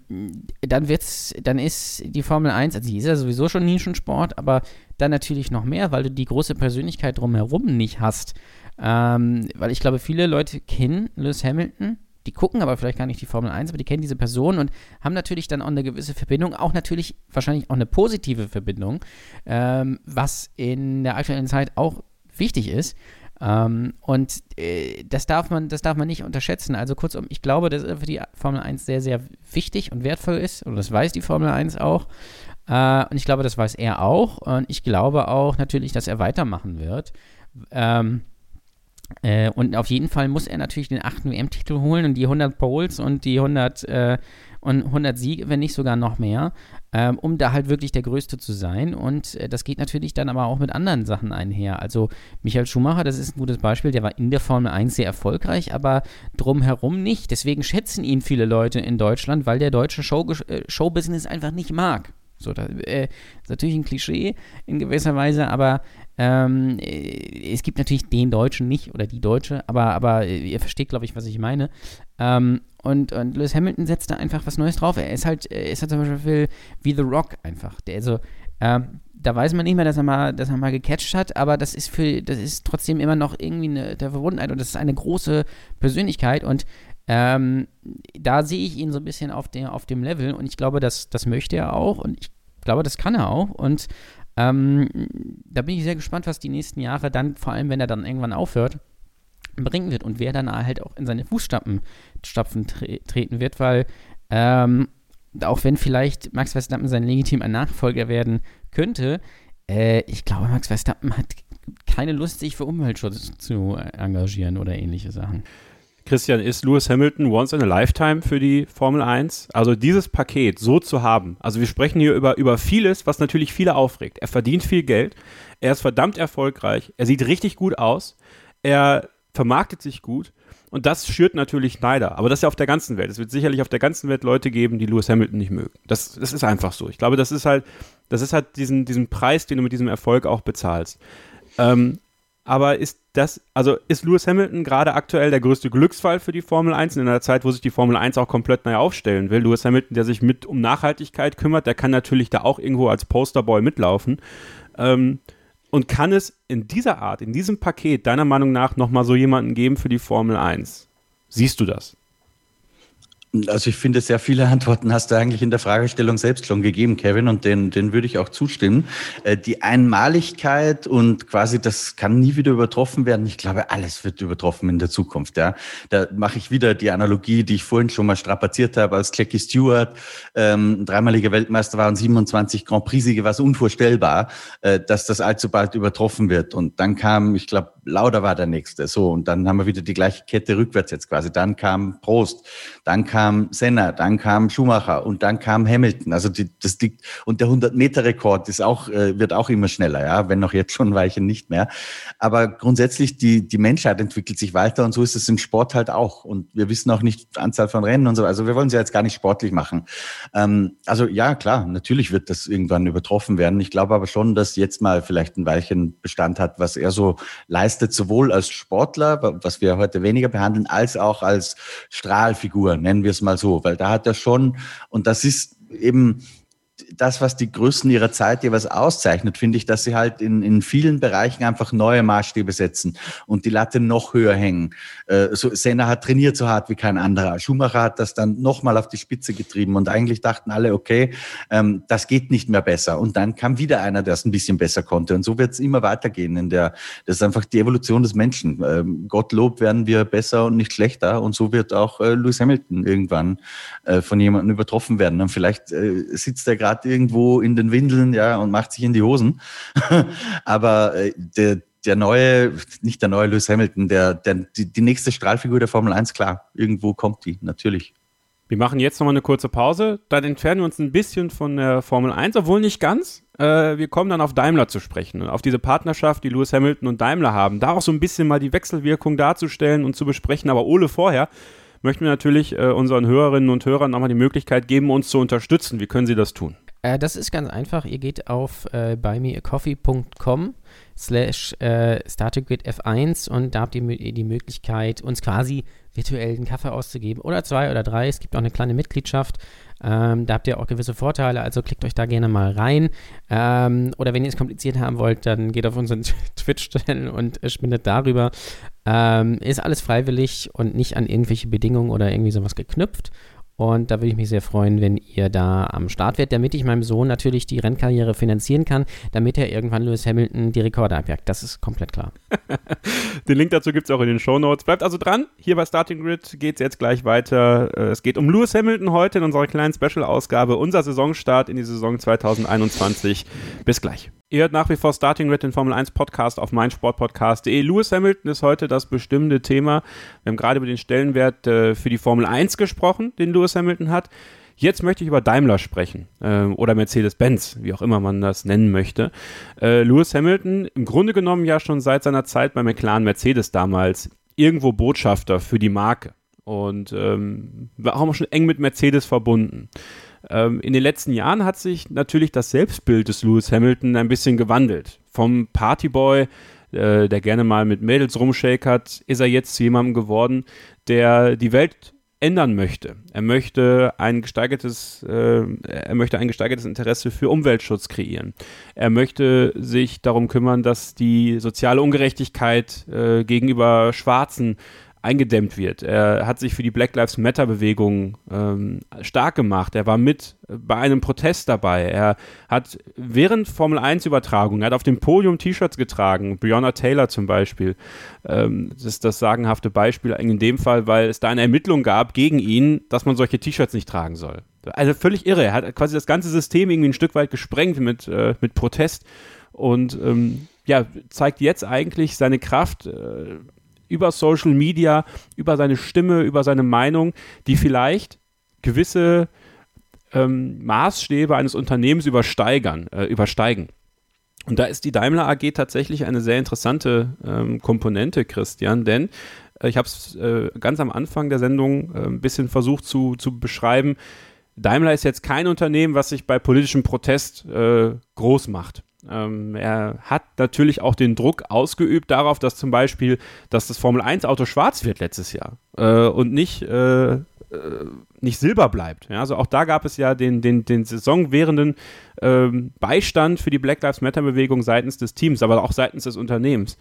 dann wird's, dann ist die Formel 1, also die ist ja sowieso schon Nischensport, aber dann natürlich noch mehr, weil du die große Persönlichkeit drumherum nicht hast. Ähm, weil ich glaube, viele Leute kennen Lewis Hamilton, die gucken aber vielleicht gar nicht die Formel 1, aber die kennen diese Person und haben natürlich dann auch eine gewisse Verbindung, auch natürlich wahrscheinlich auch eine positive Verbindung, ähm, was in der aktuellen Zeit auch wichtig ist. Ähm, und äh, das, darf man, das darf man nicht unterschätzen. Also kurzum, ich glaube, dass für die Formel 1 sehr, sehr wichtig und wertvoll ist. Und das weiß die Formel 1 auch. Äh, und ich glaube, das weiß er auch. Und ich glaube auch natürlich, dass er weitermachen wird. Ähm, äh, und auf jeden Fall muss er natürlich den achten WM-Titel holen und die 100 Poles und die 100, äh, und 100 Siege, wenn nicht sogar noch mehr, ähm, um da halt wirklich der Größte zu sein. Und äh, das geht natürlich dann aber auch mit anderen Sachen einher. Also Michael Schumacher, das ist ein gutes Beispiel, der war in der Formel 1 sehr erfolgreich, aber drumherum nicht. Deswegen schätzen ihn viele Leute in Deutschland, weil der deutsche Show, äh, Showbusiness einfach nicht mag. So, das äh, ist natürlich ein Klischee in gewisser Weise, aber ähm, äh, es gibt natürlich den Deutschen nicht oder die Deutsche, aber, aber äh, ihr versteht, glaube ich, was ich meine. Ähm, und, und Lewis Hamilton setzt da einfach was Neues drauf. Er ist halt, er ist halt zum Beispiel wie The Rock einfach. Der, also, ähm, da weiß man nicht mehr, dass er mal, dass er mal gecatcht hat, aber das ist für, das ist trotzdem immer noch irgendwie eine, der Verbundenheit und das ist eine große Persönlichkeit und ähm, da sehe ich ihn so ein bisschen auf, der, auf dem Level und ich glaube, das, das möchte er auch und ich glaube, das kann er auch und ähm, da bin ich sehr gespannt, was die nächsten Jahre dann, vor allem wenn er dann irgendwann aufhört, bringen wird und wer dann halt auch in seine Fußstapfen tre treten wird, weil ähm, auch wenn vielleicht Max Verstappen sein legitimer Nachfolger werden könnte, äh, ich glaube, Max Verstappen hat keine Lust, sich für Umweltschutz zu engagieren oder ähnliche Sachen. Christian, ist Lewis Hamilton once in a lifetime für die Formel 1? Also dieses Paket so zu haben. Also wir sprechen hier über, über vieles, was natürlich viele aufregt. Er verdient viel Geld, er ist verdammt erfolgreich, er sieht richtig gut aus, er vermarktet sich gut und das schürt natürlich Neider. Aber das ist ja auf der ganzen Welt. Es wird sicherlich auf der ganzen Welt Leute geben, die Lewis Hamilton nicht mögen. Das, das ist einfach so. Ich glaube, das ist halt, das ist halt diesen, diesen Preis, den du mit diesem Erfolg auch bezahlst. Ähm, Aber ist das, also ist Lewis Hamilton gerade aktuell der größte Glücksfall für die Formel 1 in einer Zeit, wo sich die Formel 1 auch komplett neu aufstellen will? Lewis Hamilton, der sich mit um Nachhaltigkeit kümmert, der kann natürlich da auch irgendwo als Posterboy mitlaufen. Ähm, und kann es in dieser Art, in diesem Paket deiner Meinung nach nochmal so jemanden geben für die Formel 1? Siehst du das? Also ich finde, sehr viele Antworten hast du eigentlich in der Fragestellung selbst schon gegeben, Kevin, und den, den würde ich auch zustimmen. Äh, die Einmaligkeit und quasi das kann nie wieder übertroffen werden. Ich glaube, alles wird übertroffen in der Zukunft. Ja, da mache ich wieder die Analogie, die ich vorhin schon mal strapaziert habe, als Jackie Stewart ähm, dreimaliger Weltmeister war und 27 Grand Prix-Siege, war es unvorstellbar, äh, dass das allzu bald übertroffen wird. Und dann kam, ich glaube, Lauder war der nächste. So und dann haben wir wieder die gleiche Kette rückwärts jetzt quasi. Dann kam Prost, dann kam kam Senna, dann kam Schumacher und dann kam Hamilton. Also die, das liegt und der 100 Meter Rekord ist auch äh, wird auch immer schneller, ja, wenn noch jetzt schon Weichen nicht mehr. Aber grundsätzlich die die Menschheit entwickelt sich weiter und so ist es im Sport halt auch. Und wir wissen auch nicht die Anzahl von Rennen und so. Also wir wollen sie jetzt gar nicht sportlich machen. Ähm, also ja, klar, natürlich wird das irgendwann übertroffen werden. Ich glaube aber schon, dass jetzt mal vielleicht ein Weilchen Bestand hat, was er so leistet, sowohl als Sportler, was wir heute weniger behandeln, als auch als Strahlfigur, nennen wir wir es mal so, weil da hat er schon, und das ist eben das, was die Größen ihrer Zeit jeweils auszeichnet, finde ich, dass sie halt in, in vielen Bereichen einfach neue Maßstäbe setzen und die Latte noch höher hängen. Äh, so, Senna hat trainiert so hart wie kein anderer. Schumacher hat das dann nochmal auf die Spitze getrieben und eigentlich dachten alle, okay, ähm, das geht nicht mehr besser. Und dann kam wieder einer, der es ein bisschen besser konnte. Und so wird es immer weitergehen. In der, das ist einfach die Evolution des Menschen. Ähm, Gottlob werden wir besser und nicht schlechter. Und so wird auch äh, Lewis Hamilton irgendwann äh, von jemandem übertroffen werden. Und vielleicht äh, sitzt er gerade gerade irgendwo in den Windeln, ja, und macht sich in die Hosen. Aber äh, der, der neue, nicht der neue Lewis Hamilton, der, der, die, die nächste Strahlfigur der Formel 1, klar, irgendwo kommt die, natürlich. Wir machen jetzt nochmal eine kurze Pause, dann entfernen wir uns ein bisschen von der Formel 1, obwohl nicht ganz. Äh, wir kommen dann auf Daimler zu sprechen, auf diese Partnerschaft, die Lewis Hamilton und Daimler haben. Da auch so ein bisschen mal die Wechselwirkung darzustellen und zu besprechen. Aber Ole vorher möchten wir natürlich äh, unseren Hörerinnen und Hörern nochmal die Möglichkeit geben, uns zu unterstützen. Wie können sie das tun? Äh, das ist ganz einfach. Ihr geht auf äh, buymeacoffee.com slash äh, F1 und da habt ihr die Möglichkeit, uns quasi virtuell einen Kaffee auszugeben oder zwei oder drei. Es gibt auch eine kleine Mitgliedschaft. Ähm, da habt ihr auch gewisse Vorteile, also klickt euch da gerne mal rein. Ähm, oder wenn ihr es kompliziert haben wollt, dann geht auf unseren Twitch-Channel und äh, spendet darüber. Ähm, ist alles freiwillig und nicht an irgendwelche Bedingungen oder irgendwie sowas geknüpft. Und da würde ich mich sehr freuen, wenn ihr da am Start werdet, damit ich meinem Sohn natürlich die Rennkarriere finanzieren kann, damit er irgendwann Lewis Hamilton die Rekorde abjagt. Das ist komplett klar. den Link dazu gibt es auch in den Show Notes. Bleibt also dran. Hier bei Starting Grid geht es jetzt gleich weiter. Äh, es geht um Lewis Hamilton heute in unserer kleinen Special-Ausgabe. Unser Saisonstart in die Saison 2021. Bis gleich. Ihr hört nach wie vor Starting Grid, den Formel 1 Podcast auf meinsportpodcast.de. Lewis Hamilton ist heute das bestimmende Thema. Wir haben gerade über den Stellenwert äh, für die Formel 1 gesprochen, den Lewis Hamilton hat. Jetzt möchte ich über Daimler sprechen äh, oder Mercedes-Benz, wie auch immer man das nennen möchte. Äh, Lewis Hamilton, im Grunde genommen ja schon seit seiner Zeit bei McLaren Mercedes damals, irgendwo Botschafter für die Marke und ähm, war auch schon eng mit Mercedes verbunden. Ähm, in den letzten Jahren hat sich natürlich das Selbstbild des Lewis Hamilton ein bisschen gewandelt. Vom Partyboy, äh, der gerne mal mit Mädels rumshakert, ist er jetzt zu jemandem geworden, der die Welt ändern möchte. Er möchte ein gesteigertes, äh, er möchte ein gesteigertes Interesse für Umweltschutz kreieren. Er möchte sich darum kümmern, dass die soziale Ungerechtigkeit äh, gegenüber Schwarzen eingedämmt wird. Er hat sich für die Black Lives Matter Bewegung ähm, stark gemacht. Er war mit bei einem Protest dabei. Er hat während Formel 1 Übertragung, er hat auf dem Podium T-Shirts getragen, Breonna Taylor zum Beispiel. Ähm, das ist das sagenhafte Beispiel in dem Fall, weil es da eine Ermittlung gab gegen ihn, dass man solche T-Shirts nicht tragen soll. Also völlig irre. Er hat quasi das ganze System irgendwie ein Stück weit gesprengt mit, äh, mit Protest und ähm, ja, zeigt jetzt eigentlich seine Kraft. Äh, über Social Media, über seine Stimme, über seine Meinung, die vielleicht gewisse ähm, Maßstäbe eines Unternehmens übersteigern, äh, übersteigen. Und da ist die Daimler AG tatsächlich eine sehr interessante ähm, Komponente, Christian, denn äh, ich habe es äh, ganz am Anfang der Sendung äh, ein bisschen versucht zu, zu beschreiben. Daimler ist jetzt kein Unternehmen, was sich bei politischem Protest äh, groß macht. Ähm, er hat natürlich auch den Druck ausgeübt darauf, dass zum Beispiel, dass das Formel 1 Auto schwarz wird letztes Jahr äh, und nicht, äh, äh, nicht silber bleibt. Ja, also auch da gab es ja den, den, den saisonwährenden ähm, Beistand für die Black Lives Matter Bewegung seitens des Teams, aber auch seitens des Unternehmens.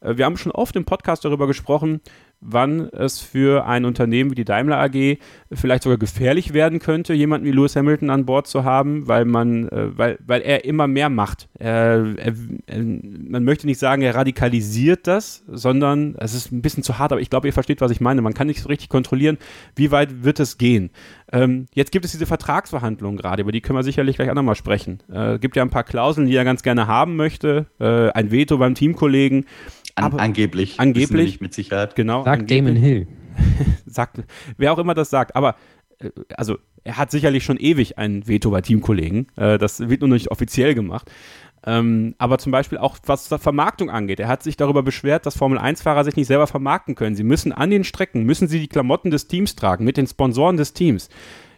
Äh, wir haben schon oft im Podcast darüber gesprochen, wann es für ein Unternehmen wie die Daimler AG vielleicht sogar gefährlich werden könnte, jemanden wie Lewis Hamilton an Bord zu haben, weil man, äh, weil, weil er immer mehr macht. Er, er, er, man möchte nicht sagen, er radikalisiert das, sondern es ist ein bisschen zu hart, aber ich glaube, ihr versteht, was ich meine. Man kann nicht so richtig kontrollieren, wie weit wird es gehen. Ähm, jetzt gibt es diese Vertragsverhandlungen gerade, über die können wir sicherlich gleich auch nochmal sprechen. Es äh, gibt ja ein paar Klauseln, die er ganz gerne haben möchte. Äh, ein Veto beim Teamkollegen. An, angeblich. Angeblich. mit Sicherheit. Genau. Sagt angeblich. Damon Hill. sagt, wer auch immer das sagt, aber äh, also er hat sicherlich schon ewig ein Veto bei Teamkollegen. Äh, das wird nur nicht offiziell gemacht. Ähm, aber zum Beispiel auch was Vermarktung angeht. Er hat sich darüber beschwert, dass Formel-1-Fahrer sich nicht selber vermarkten können. Sie müssen an den Strecken, müssen sie die Klamotten des Teams tragen, mit den Sponsoren des Teams.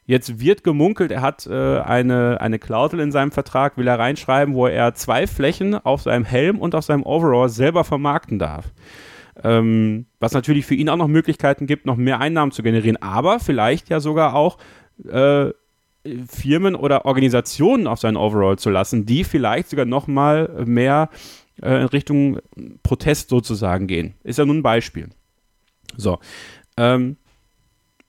Jetzt wird gemunkelt, er hat äh, eine, eine Klausel in seinem Vertrag, will er reinschreiben, wo er zwei Flächen auf seinem Helm und auf seinem Overall selber vermarkten darf. Ähm, was natürlich für ihn auch noch Möglichkeiten gibt, noch mehr Einnahmen zu generieren, aber vielleicht ja sogar auch äh, Firmen oder Organisationen auf seinen Overall zu lassen, die vielleicht sogar noch mal mehr äh, in Richtung Protest sozusagen gehen. Ist ja nun ein Beispiel. So. Ähm,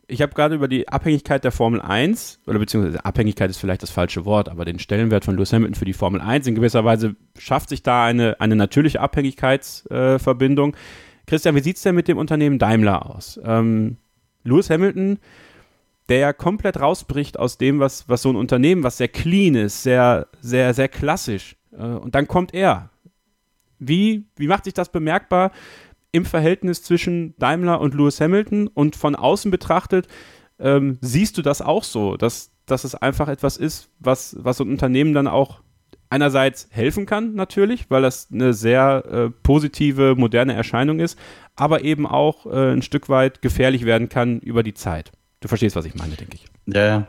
ich habe gerade über die Abhängigkeit der Formel 1, oder beziehungsweise Abhängigkeit ist vielleicht das falsche Wort, aber den Stellenwert von Lewis Hamilton für die Formel 1 in gewisser Weise schafft sich da eine, eine natürliche Abhängigkeitsverbindung. Äh, Christian, wie sieht es denn mit dem Unternehmen Daimler aus? Ähm, Lewis Hamilton, der ja komplett rausbricht aus dem, was, was so ein Unternehmen, was sehr clean ist, sehr, sehr, sehr klassisch. Äh, und dann kommt er. Wie, wie macht sich das bemerkbar? Im Verhältnis zwischen Daimler und Lewis Hamilton und von außen betrachtet, ähm, siehst du das auch so, dass, dass es einfach etwas ist, was, was ein Unternehmen dann auch einerseits helfen kann, natürlich, weil das eine sehr äh, positive, moderne Erscheinung ist, aber eben auch äh, ein Stück weit gefährlich werden kann über die Zeit. Du verstehst, was ich meine, denke ich. Ja,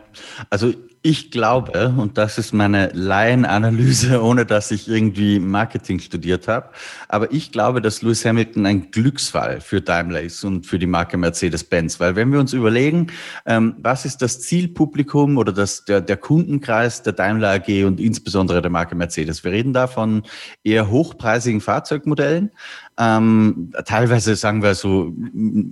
also ich glaube, und das ist meine Laienanalyse, ohne dass ich irgendwie Marketing studiert habe, aber ich glaube, dass Lewis Hamilton ein Glücksfall für Daimler ist und für die Marke Mercedes-Benz. Weil wenn wir uns überlegen, ähm, was ist das Zielpublikum oder das, der, der Kundenkreis der Daimler AG und insbesondere der Marke Mercedes? Wir reden da von eher hochpreisigen Fahrzeugmodellen, ähm, teilweise sagen wir so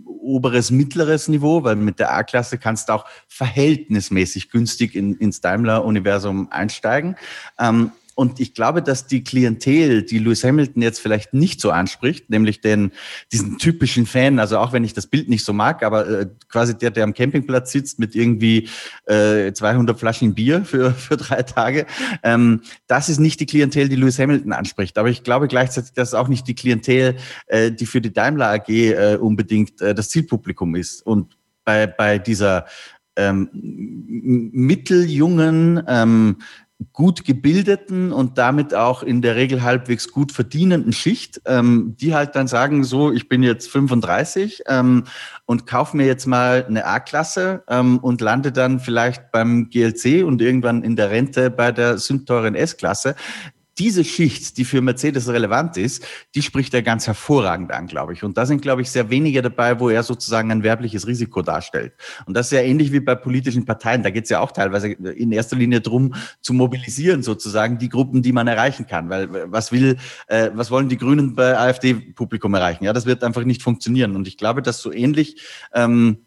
oberes, mittleres Niveau, weil mit der A-Klasse kannst du auch verhältnismäßig günstig in, ins Daimler-Universum einsteigen. Ähm, und ich glaube, dass die Klientel, die Lewis Hamilton jetzt vielleicht nicht so anspricht, nämlich den, diesen typischen Fan, also auch wenn ich das Bild nicht so mag, aber äh, quasi der, der am Campingplatz sitzt mit irgendwie äh, 200 Flaschen Bier für, für drei Tage, ähm, das ist nicht die Klientel, die Lewis Hamilton anspricht. Aber ich glaube gleichzeitig, dass es auch nicht die Klientel, äh, die für die Daimler AG äh, unbedingt äh, das Zielpublikum ist. Und bei, bei dieser ähm, mitteljungen, ähm, gut gebildeten und damit auch in der Regel halbwegs gut verdienenden Schicht, ähm, die halt dann sagen, so, ich bin jetzt 35 ähm, und kaufe mir jetzt mal eine A-Klasse ähm, und lande dann vielleicht beim GLC und irgendwann in der Rente bei der sündteuren S-Klasse diese Schicht, die für Mercedes relevant ist, die spricht er ganz hervorragend an, glaube ich. Und da sind, glaube ich, sehr wenige dabei, wo er sozusagen ein werbliches Risiko darstellt. Und das ist ja ähnlich wie bei politischen Parteien. Da geht es ja auch teilweise in erster Linie drum, zu mobilisieren sozusagen die Gruppen, die man erreichen kann. Weil was will, äh, was wollen die Grünen bei AfD-Publikum erreichen? Ja, das wird einfach nicht funktionieren. Und ich glaube, dass so ähnlich ähm,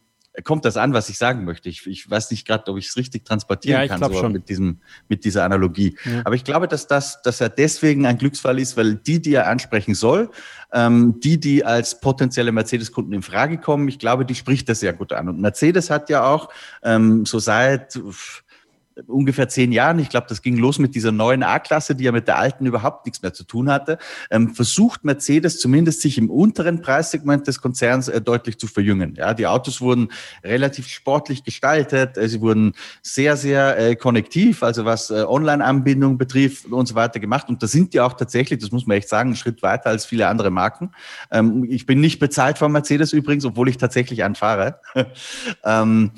kommt das an, was ich sagen möchte. Ich, ich weiß nicht gerade, ob ich es richtig transportieren ja, kann, so schon. mit diesem, mit dieser Analogie. Ja. Aber ich glaube, dass das, dass er deswegen ein Glücksfall ist, weil die, die er ansprechen soll, ähm, die, die als potenzielle Mercedes-Kunden in Frage kommen, ich glaube, die spricht das sehr gut an. Und Mercedes hat ja auch ähm, so seit ungefähr zehn Jahren, ich glaube, das ging los mit dieser neuen A-Klasse, die ja mit der alten überhaupt nichts mehr zu tun hatte, ähm, versucht Mercedes zumindest sich im unteren Preissegment des Konzerns äh, deutlich zu verjüngen. Ja, die Autos wurden relativ sportlich gestaltet, äh, sie wurden sehr, sehr äh, konnektiv, also was äh, Online-Anbindung betrifft und so weiter gemacht. Und da sind die auch tatsächlich, das muss man echt sagen, einen Schritt weiter als viele andere Marken. Ähm, ich bin nicht bezahlt von Mercedes übrigens, obwohl ich tatsächlich anfahre. ähm,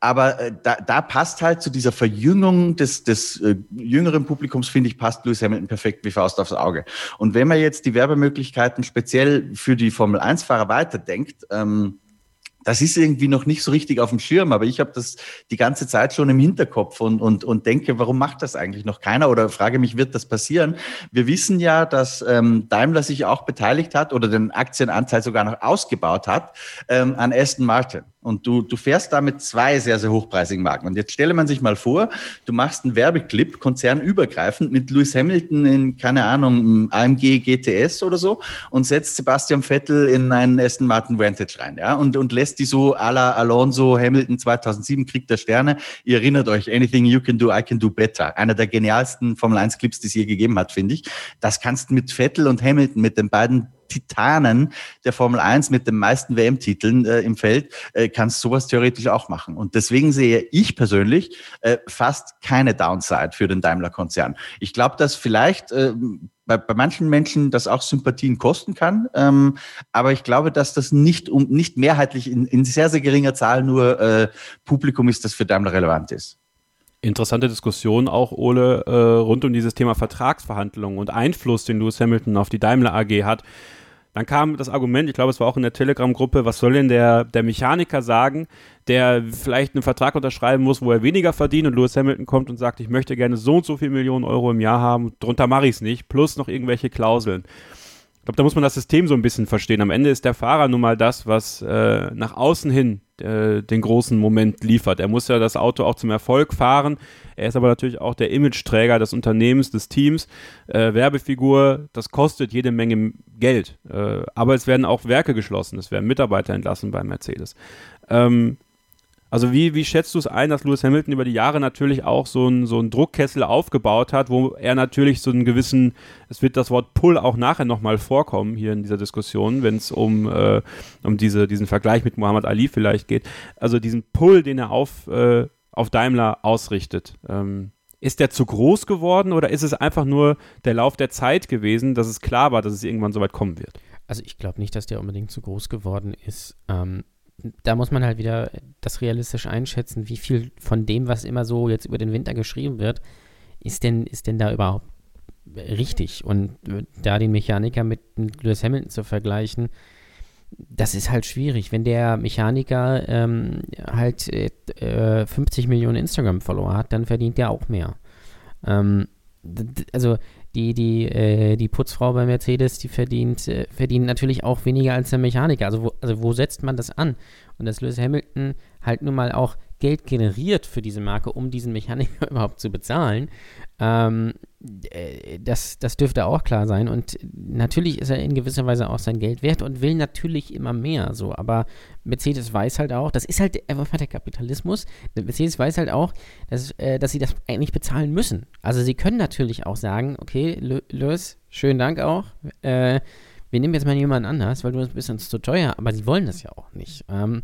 aber äh, da, da passt halt zu dieser Verjüngung des, des äh, jüngeren Publikums, finde ich, passt Lewis Hamilton perfekt wie Faust aufs Auge. Und wenn man jetzt die Werbemöglichkeiten speziell für die Formel 1-Fahrer weiterdenkt, ähm, das ist irgendwie noch nicht so richtig auf dem Schirm, aber ich habe das die ganze Zeit schon im Hinterkopf und, und, und denke, warum macht das eigentlich noch keiner? Oder frage mich, wird das passieren? Wir wissen ja, dass ähm, Daimler sich auch beteiligt hat oder den Aktienanteil sogar noch ausgebaut hat ähm, an Aston Martin. Und du, du fährst damit zwei sehr, sehr hochpreisigen Marken. Und jetzt stelle man sich mal vor, du machst einen Werbeclip, konzernübergreifend, mit Lewis Hamilton in, keine Ahnung, AMG GTS oder so und setzt Sebastian Vettel in einen Aston Martin Vantage rein, ja, und, und lässt die so à la Alonso Hamilton 2007 kriegt der Sterne. Ihr erinnert euch, anything you can do, I can do better. Einer der genialsten Formel 1 Clips, die es je gegeben hat, finde ich. Das kannst du mit Vettel und Hamilton, mit den beiden Titanen der Formel 1 mit den meisten WM-Titeln äh, im Feld, äh, kannst sowas theoretisch auch machen. Und deswegen sehe ich persönlich äh, fast keine Downside für den Daimler-Konzern. Ich glaube, dass vielleicht äh, bei, bei manchen Menschen das auch Sympathien kosten kann, ähm, aber ich glaube, dass das nicht, um, nicht mehrheitlich in, in sehr, sehr geringer Zahl nur äh, Publikum ist, das für Daimler relevant ist. Interessante Diskussion auch, Ole, äh, rund um dieses Thema Vertragsverhandlungen und Einfluss, den Lewis Hamilton auf die Daimler AG hat. Dann kam das Argument, ich glaube, es war auch in der Telegram-Gruppe, was soll denn der, der Mechaniker sagen, der vielleicht einen Vertrag unterschreiben muss, wo er weniger verdient und Lewis Hamilton kommt und sagt, ich möchte gerne so und so viel Millionen Euro im Jahr haben, drunter mache ich es nicht, plus noch irgendwelche Klauseln. Glaube, da muss man das System so ein bisschen verstehen. Am Ende ist der Fahrer nun mal das, was äh, nach außen hin äh, den großen Moment liefert. Er muss ja das Auto auch zum Erfolg fahren. Er ist aber natürlich auch der Imageträger des Unternehmens, des Teams. Äh, Werbefigur, das kostet jede Menge Geld. Äh, aber es werden auch Werke geschlossen, es werden Mitarbeiter entlassen bei Mercedes. Ähm, also wie, wie schätzt du es ein, dass Lewis Hamilton über die Jahre natürlich auch so einen so Druckkessel aufgebaut hat, wo er natürlich so einen gewissen, es wird das Wort Pull auch nachher nochmal vorkommen hier in dieser Diskussion, wenn es um, äh, um diese, diesen Vergleich mit Muhammad Ali vielleicht geht. Also diesen Pull, den er auf, äh, auf Daimler ausrichtet. Ähm, ist der zu groß geworden oder ist es einfach nur der Lauf der Zeit gewesen, dass es klar war, dass es irgendwann so weit kommen wird? Also ich glaube nicht, dass der unbedingt zu groß geworden ist. Ähm, da muss man halt wieder das realistisch einschätzen, wie viel von dem, was immer so jetzt über den Winter geschrieben wird, ist denn, ist denn da überhaupt richtig? Und da den Mechaniker mit Lewis Hamilton zu vergleichen, das ist halt schwierig. Wenn der Mechaniker ähm, halt äh, 50 Millionen Instagram-Follower hat, dann verdient der auch mehr. Ähm, also die, die, äh, die Putzfrau bei Mercedes, die verdient, äh, verdient natürlich auch weniger als der Mechaniker. Also wo, also wo setzt man das an? Und dass Lewis Hamilton halt nun mal auch Geld generiert für diese Marke, um diesen Mechaniker überhaupt zu bezahlen, ähm, äh, das, das dürfte auch klar sein. Und natürlich ist er in gewisser Weise auch sein Geld wert und will natürlich immer mehr. So, aber Mercedes weiß halt auch, das ist halt einfach der Kapitalismus. Mercedes weiß halt auch, dass, äh, dass sie das eigentlich bezahlen müssen. Also sie können natürlich auch sagen, okay, Lewis, schönen Dank auch. Äh, wir nehmen jetzt mal jemanden anders, weil du bist uns zu teuer, aber sie wollen das ja auch nicht. Ähm,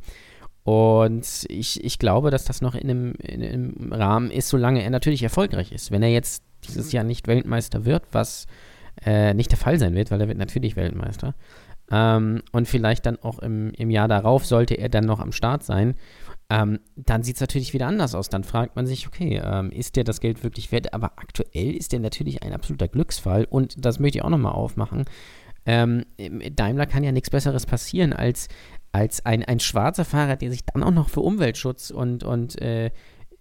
und ich, ich glaube, dass das noch in einem, in einem Rahmen ist, solange er natürlich erfolgreich ist. Wenn er jetzt dieses Jahr nicht Weltmeister wird, was äh, nicht der Fall sein wird, weil er wird natürlich Weltmeister. Ähm, und vielleicht dann auch im, im Jahr darauf sollte er dann noch am Start sein. Ähm, dann sieht es natürlich wieder anders aus. Dann fragt man sich, okay, ähm, ist der das Geld wirklich wert? Aber aktuell ist der natürlich ein absoluter Glücksfall. Und das möchte ich auch nochmal aufmachen. Ähm, Daimler kann ja nichts Besseres passieren, als als ein, ein schwarzer Fahrer, der sich dann auch noch für Umweltschutz und, und äh,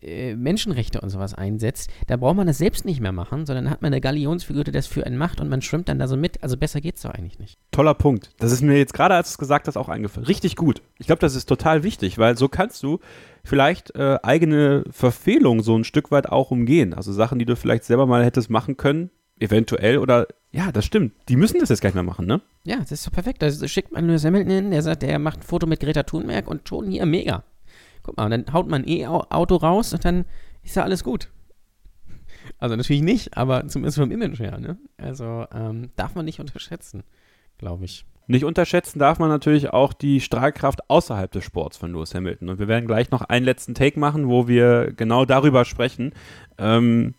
äh, Menschenrechte und sowas einsetzt, da braucht man das selbst nicht mehr machen, sondern hat man eine Galionsfigur, die das für einen macht und man schwimmt dann da so mit. Also besser geht's doch eigentlich nicht. Toller Punkt. Das ist mir jetzt gerade, als du es gesagt hast, auch eingefallen. Richtig gut. Ich glaube, das ist total wichtig, weil so kannst du vielleicht äh, eigene Verfehlungen so ein Stück weit auch umgehen. Also Sachen, die du vielleicht selber mal hättest machen können, eventuell oder ja, das stimmt. Die müssen das jetzt gleich mal machen, ne? Ja, das ist doch perfekt. Da schickt man Lewis Hamilton hin, der sagt, der macht ein Foto mit Greta Thunberg und schon hier mega. Guck mal, und dann haut man E-Auto raus und dann ist ja alles gut. Also natürlich nicht, aber zumindest vom Image her, ne? Also ähm, darf man nicht unterschätzen, glaube ich. Nicht unterschätzen darf man natürlich auch die Strahlkraft außerhalb des Sports von Lewis Hamilton. Und wir werden gleich noch einen letzten Take machen, wo wir genau darüber sprechen. Ähm,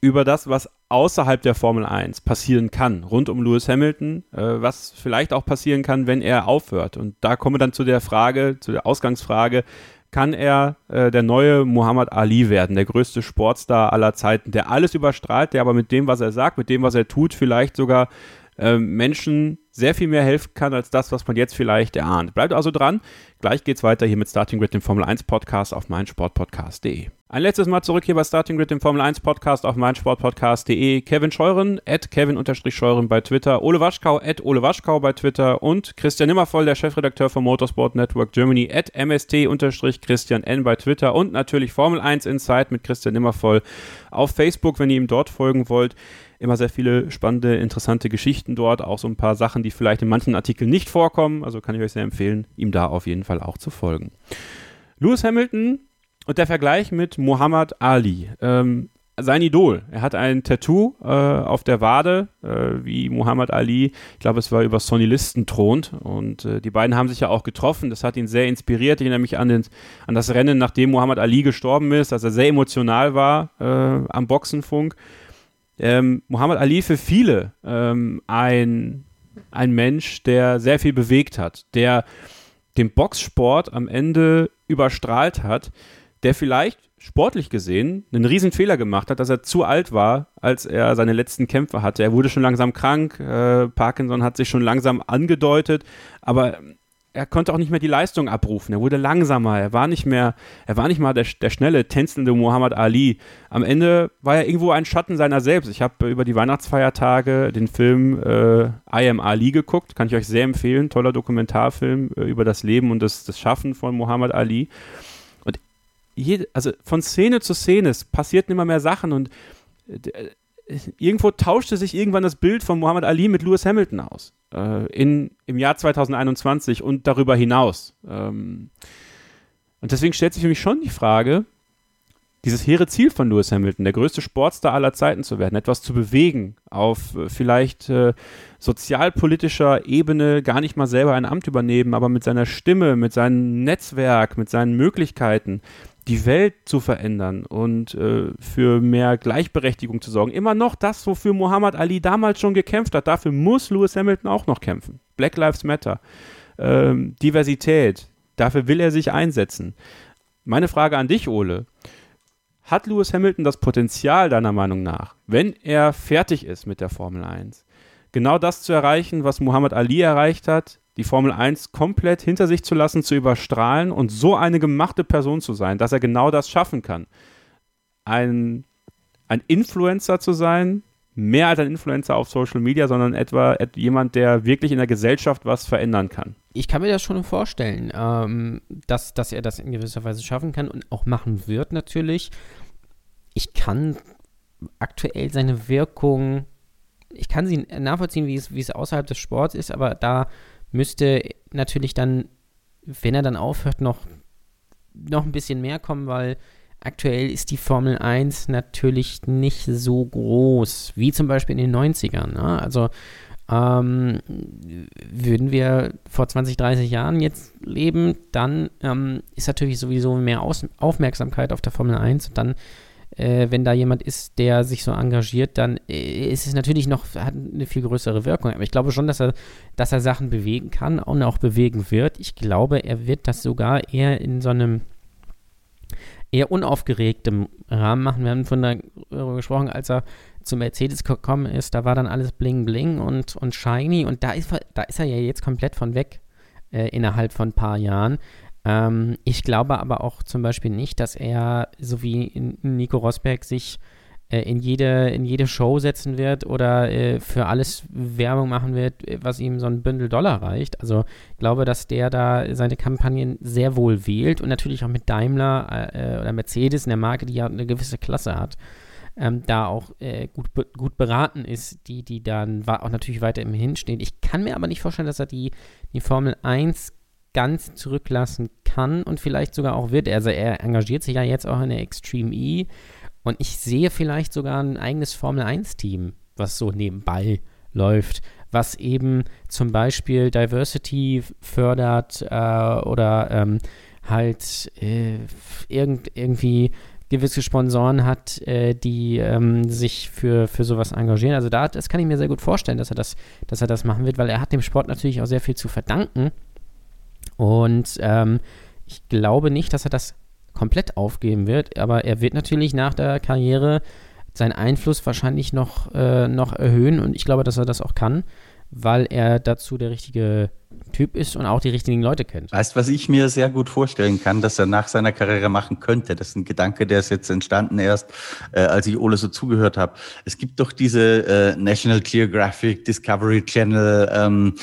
über das, was außerhalb der Formel 1 passieren kann, rund um Lewis Hamilton, äh, was vielleicht auch passieren kann, wenn er aufhört. Und da kommen wir dann zu der Frage, zu der Ausgangsfrage, kann er äh, der neue Muhammad Ali werden, der größte Sportstar aller Zeiten, der alles überstrahlt, der aber mit dem, was er sagt, mit dem, was er tut, vielleicht sogar äh, Menschen sehr viel mehr helfen kann als das, was man jetzt vielleicht erahnt. Bleibt also dran. Gleich geht's weiter hier mit Starting Grid, dem Formel 1 Podcast auf meinsportpodcast.de. Ein letztes Mal zurück hier bei Starting Grid, dem Formel 1 Podcast auf meinsportpodcast.de. Kevin Scheuren, at Kevin-Scheuren bei Twitter, Ole Waschkau, at Ole Waschkau bei Twitter und Christian Nimmervoll, der Chefredakteur vom Motorsport Network Germany, at MST-Christian N bei Twitter und natürlich Formel 1 Insight mit Christian Nimmervoll auf Facebook, wenn ihr ihm dort folgen wollt immer sehr viele spannende, interessante Geschichten dort, auch so ein paar Sachen, die vielleicht in manchen Artikeln nicht vorkommen. Also kann ich euch sehr empfehlen, ihm da auf jeden Fall auch zu folgen. Lewis Hamilton und der Vergleich mit Muhammad Ali. Ähm, sein Idol. Er hat ein Tattoo äh, auf der Wade, äh, wie Muhammad Ali, ich glaube, es war über Sonny Listen thront. Und äh, die beiden haben sich ja auch getroffen. Das hat ihn sehr inspiriert. Ich erinnere mich an, den, an das Rennen, nachdem Muhammad Ali gestorben ist, dass er sehr emotional war äh, am Boxenfunk ähm, Muhammad Ali für viele ähm, ein, ein Mensch, der sehr viel bewegt hat, der den Boxsport am Ende überstrahlt hat, der vielleicht sportlich gesehen einen riesen Fehler gemacht hat, dass er zu alt war, als er seine letzten Kämpfe hatte. Er wurde schon langsam krank, äh, Parkinson hat sich schon langsam angedeutet, aber er konnte auch nicht mehr die Leistung abrufen. Er wurde langsamer. Er war nicht mehr, er war nicht mal der, der schnelle, tänzelnde Muhammad Ali. Am Ende war er irgendwo ein Schatten seiner selbst. Ich habe über die Weihnachtsfeiertage den Film äh, I Am Ali geguckt. Kann ich euch sehr empfehlen. Toller Dokumentarfilm äh, über das Leben und das, das Schaffen von Muhammad Ali. Jede, also von Szene zu Szene passierten immer mehr Sachen und äh, irgendwo tauschte sich irgendwann das Bild von Muhammad Ali mit Lewis Hamilton aus. Äh, in, Im Jahr 2021 und darüber hinaus. Ähm, und deswegen stellt sich für mich schon die Frage, dieses hehre Ziel von Lewis Hamilton, der größte Sportstar aller Zeiten zu werden, etwas zu bewegen, auf äh, vielleicht äh, sozialpolitischer Ebene gar nicht mal selber ein Amt übernehmen, aber mit seiner Stimme, mit seinem Netzwerk, mit seinen Möglichkeiten, die Welt zu verändern und äh, für mehr Gleichberechtigung zu sorgen. Immer noch das, wofür Muhammad Ali damals schon gekämpft hat. Dafür muss Lewis Hamilton auch noch kämpfen. Black Lives Matter, ähm, Diversität, dafür will er sich einsetzen. Meine Frage an dich, Ole. Hat Lewis Hamilton das Potenzial, deiner Meinung nach, wenn er fertig ist mit der Formel 1, genau das zu erreichen, was Muhammad Ali erreicht hat, die Formel 1 komplett hinter sich zu lassen, zu überstrahlen und so eine gemachte Person zu sein, dass er genau das schaffen kann. Ein, ein Influencer zu sein, mehr als ein Influencer auf Social Media, sondern etwa jemand, der wirklich in der Gesellschaft was verändern kann. Ich kann mir das schon vorstellen, ähm, dass, dass er das in gewisser Weise schaffen kann und auch machen wird natürlich. Ich kann aktuell seine Wirkung, ich kann sie nachvollziehen, wie es, wie es außerhalb des Sports ist, aber da müsste natürlich dann, wenn er dann aufhört, noch, noch ein bisschen mehr kommen, weil aktuell ist die Formel 1 natürlich nicht so groß, wie zum Beispiel in den 90ern. Ne? Also ähm, würden wir vor 20, 30 Jahren jetzt leben, dann ähm, ist natürlich sowieso mehr Aus Aufmerksamkeit auf der Formel 1 und dann äh, wenn da jemand ist, der sich so engagiert, dann äh, ist es natürlich noch, hat eine viel größere Wirkung. Aber ich glaube schon, dass er, dass er Sachen bewegen kann und auch bewegen wird. Ich glaube, er wird das sogar eher in so einem eher unaufgeregtem Rahmen machen. Wir haben von darüber gesprochen, als er zu Mercedes gekommen ist, da war dann alles bling bling und, und shiny und da ist, da ist er ja jetzt komplett von weg äh, innerhalb von ein paar Jahren. Ähm, ich glaube aber auch zum Beispiel nicht, dass er, so wie Nico Rosberg, sich äh, in, jede, in jede Show setzen wird oder äh, für alles Werbung machen wird, was ihm so ein Bündel Dollar reicht. Also ich glaube, dass der da seine Kampagnen sehr wohl wählt und natürlich auch mit Daimler äh, oder Mercedes, eine Marke, die ja eine gewisse Klasse hat. Ähm, da auch äh, gut, gut beraten ist, die, die dann auch natürlich weiter im Hinstehen. Ich kann mir aber nicht vorstellen, dass er die, die Formel 1 ganz zurücklassen kann und vielleicht sogar auch wird. Also er engagiert sich ja jetzt auch in der Extreme E und ich sehe vielleicht sogar ein eigenes Formel 1-Team, was so nebenbei läuft, was eben zum Beispiel Diversity fördert äh, oder ähm, halt äh, irgend, irgendwie gewisse Sponsoren hat, äh, die ähm, sich für, für sowas engagieren. Also da, das kann ich mir sehr gut vorstellen, dass er das, dass er das machen wird, weil er hat dem Sport natürlich auch sehr viel zu verdanken. Und ähm, Ich glaube nicht, dass er das komplett aufgeben wird, aber er wird natürlich nach der Karriere seinen Einfluss wahrscheinlich noch, äh, noch erhöhen und ich glaube, dass er das auch kann, weil er dazu der richtige Typ ist und auch die richtigen Leute kennt. Weißt was ich mir sehr gut vorstellen kann, dass er nach seiner Karriere machen könnte? Das ist ein Gedanke, der ist jetzt entstanden erst, äh, als ich Ole so zugehört habe. Es gibt doch diese äh, National Geographic Discovery Channel ähm,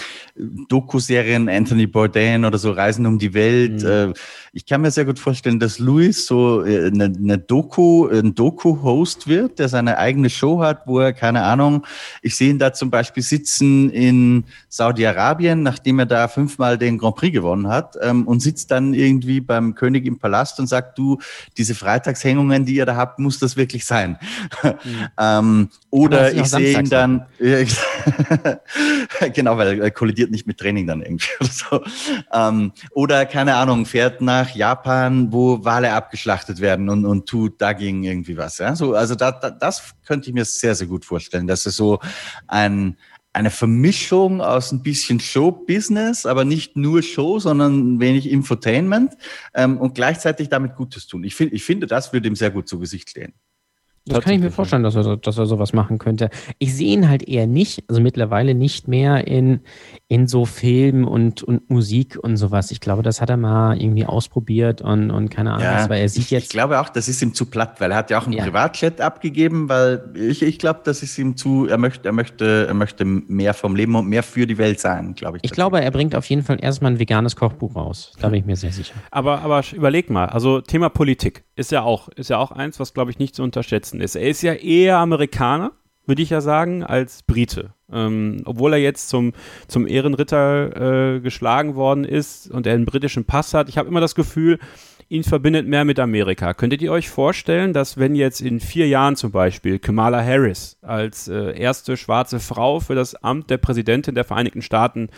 Doku-Serien, Anthony Bourdain oder so Reisen um die Welt. Mhm. Äh, ich kann mir sehr gut vorstellen, dass Louis so äh, eine, eine Doku, ein Doku-Host wird, der seine eigene Show hat, wo er, keine Ahnung, ich sehe ihn da zum Beispiel sitzen in Saudi-Arabien, nachdem er da fünfmal den Grand Prix gewonnen hat ähm, und sitzt dann irgendwie beim König im Palast und sagt, du, diese Freitagshängungen, die ihr da habt, muss das wirklich sein? Mhm. ähm, oder ich sehe ihn dann, genau, weil er kollidiert nicht mit Training dann irgendwie oder so. Ähm, oder keine Ahnung, fährt nach Japan, wo Wale abgeschlachtet werden und, und tut dagegen irgendwie was. Ja? So, also da, da, das könnte ich mir sehr, sehr gut vorstellen, dass es so ein, eine Vermischung aus ein bisschen Show-Business, aber nicht nur Show, sondern wenig Infotainment ähm, und gleichzeitig damit Gutes tun. Ich, find, ich finde, das würde ihm sehr gut zu Gesicht stehen. Das kann ich mir vorstellen, dass er, dass er sowas machen könnte. Ich sehe ihn halt eher nicht, also mittlerweile nicht mehr in, in so Film und, und Musik und sowas. Ich glaube, das hat er mal irgendwie ausprobiert und, und keine Ahnung, ja, was, weil er sieht jetzt. Ich glaube auch, das ist ihm zu platt, weil er hat ja auch einen ja. Privatchat abgegeben, weil ich, ich glaube, das ist ihm zu, er möchte, er möchte, er möchte mehr vom Leben und mehr für die Welt sein, glaube ich. Ich glaube, er bringt auf jeden Fall erstmal ein veganes Kochbuch raus. Da bin ich mir sehr sicher. Aber, aber überleg mal, also Thema Politik ist ja auch, ist ja auch eins, was, glaube ich, nicht zu unterschätzen ist. Er ist ja eher Amerikaner, würde ich ja sagen, als Brite. Ähm, obwohl er jetzt zum, zum Ehrenritter äh, geschlagen worden ist und er einen britischen Pass hat. Ich habe immer das Gefühl, ihn verbindet mehr mit Amerika. Könntet ihr euch vorstellen, dass wenn jetzt in vier Jahren zum Beispiel Kamala Harris als äh, erste schwarze Frau für das Amt der Präsidentin der Vereinigten Staaten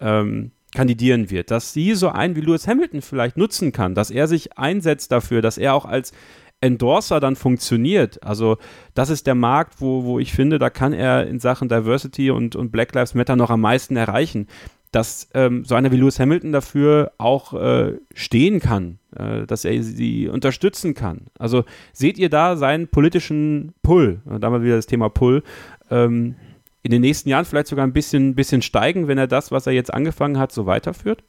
ähm, kandidieren wird, dass sie so einen wie Lewis Hamilton vielleicht nutzen kann, dass er sich einsetzt dafür, dass er auch als Endorser dann funktioniert. Also das ist der Markt, wo, wo ich finde, da kann er in Sachen Diversity und, und Black Lives Matter noch am meisten erreichen. Dass ähm, so einer wie Lewis Hamilton dafür auch äh, stehen kann, äh, dass er sie unterstützen kann. Also seht ihr da seinen politischen Pull, da mal wieder das Thema Pull, ähm, in den nächsten Jahren vielleicht sogar ein bisschen, bisschen steigen, wenn er das, was er jetzt angefangen hat, so weiterführt?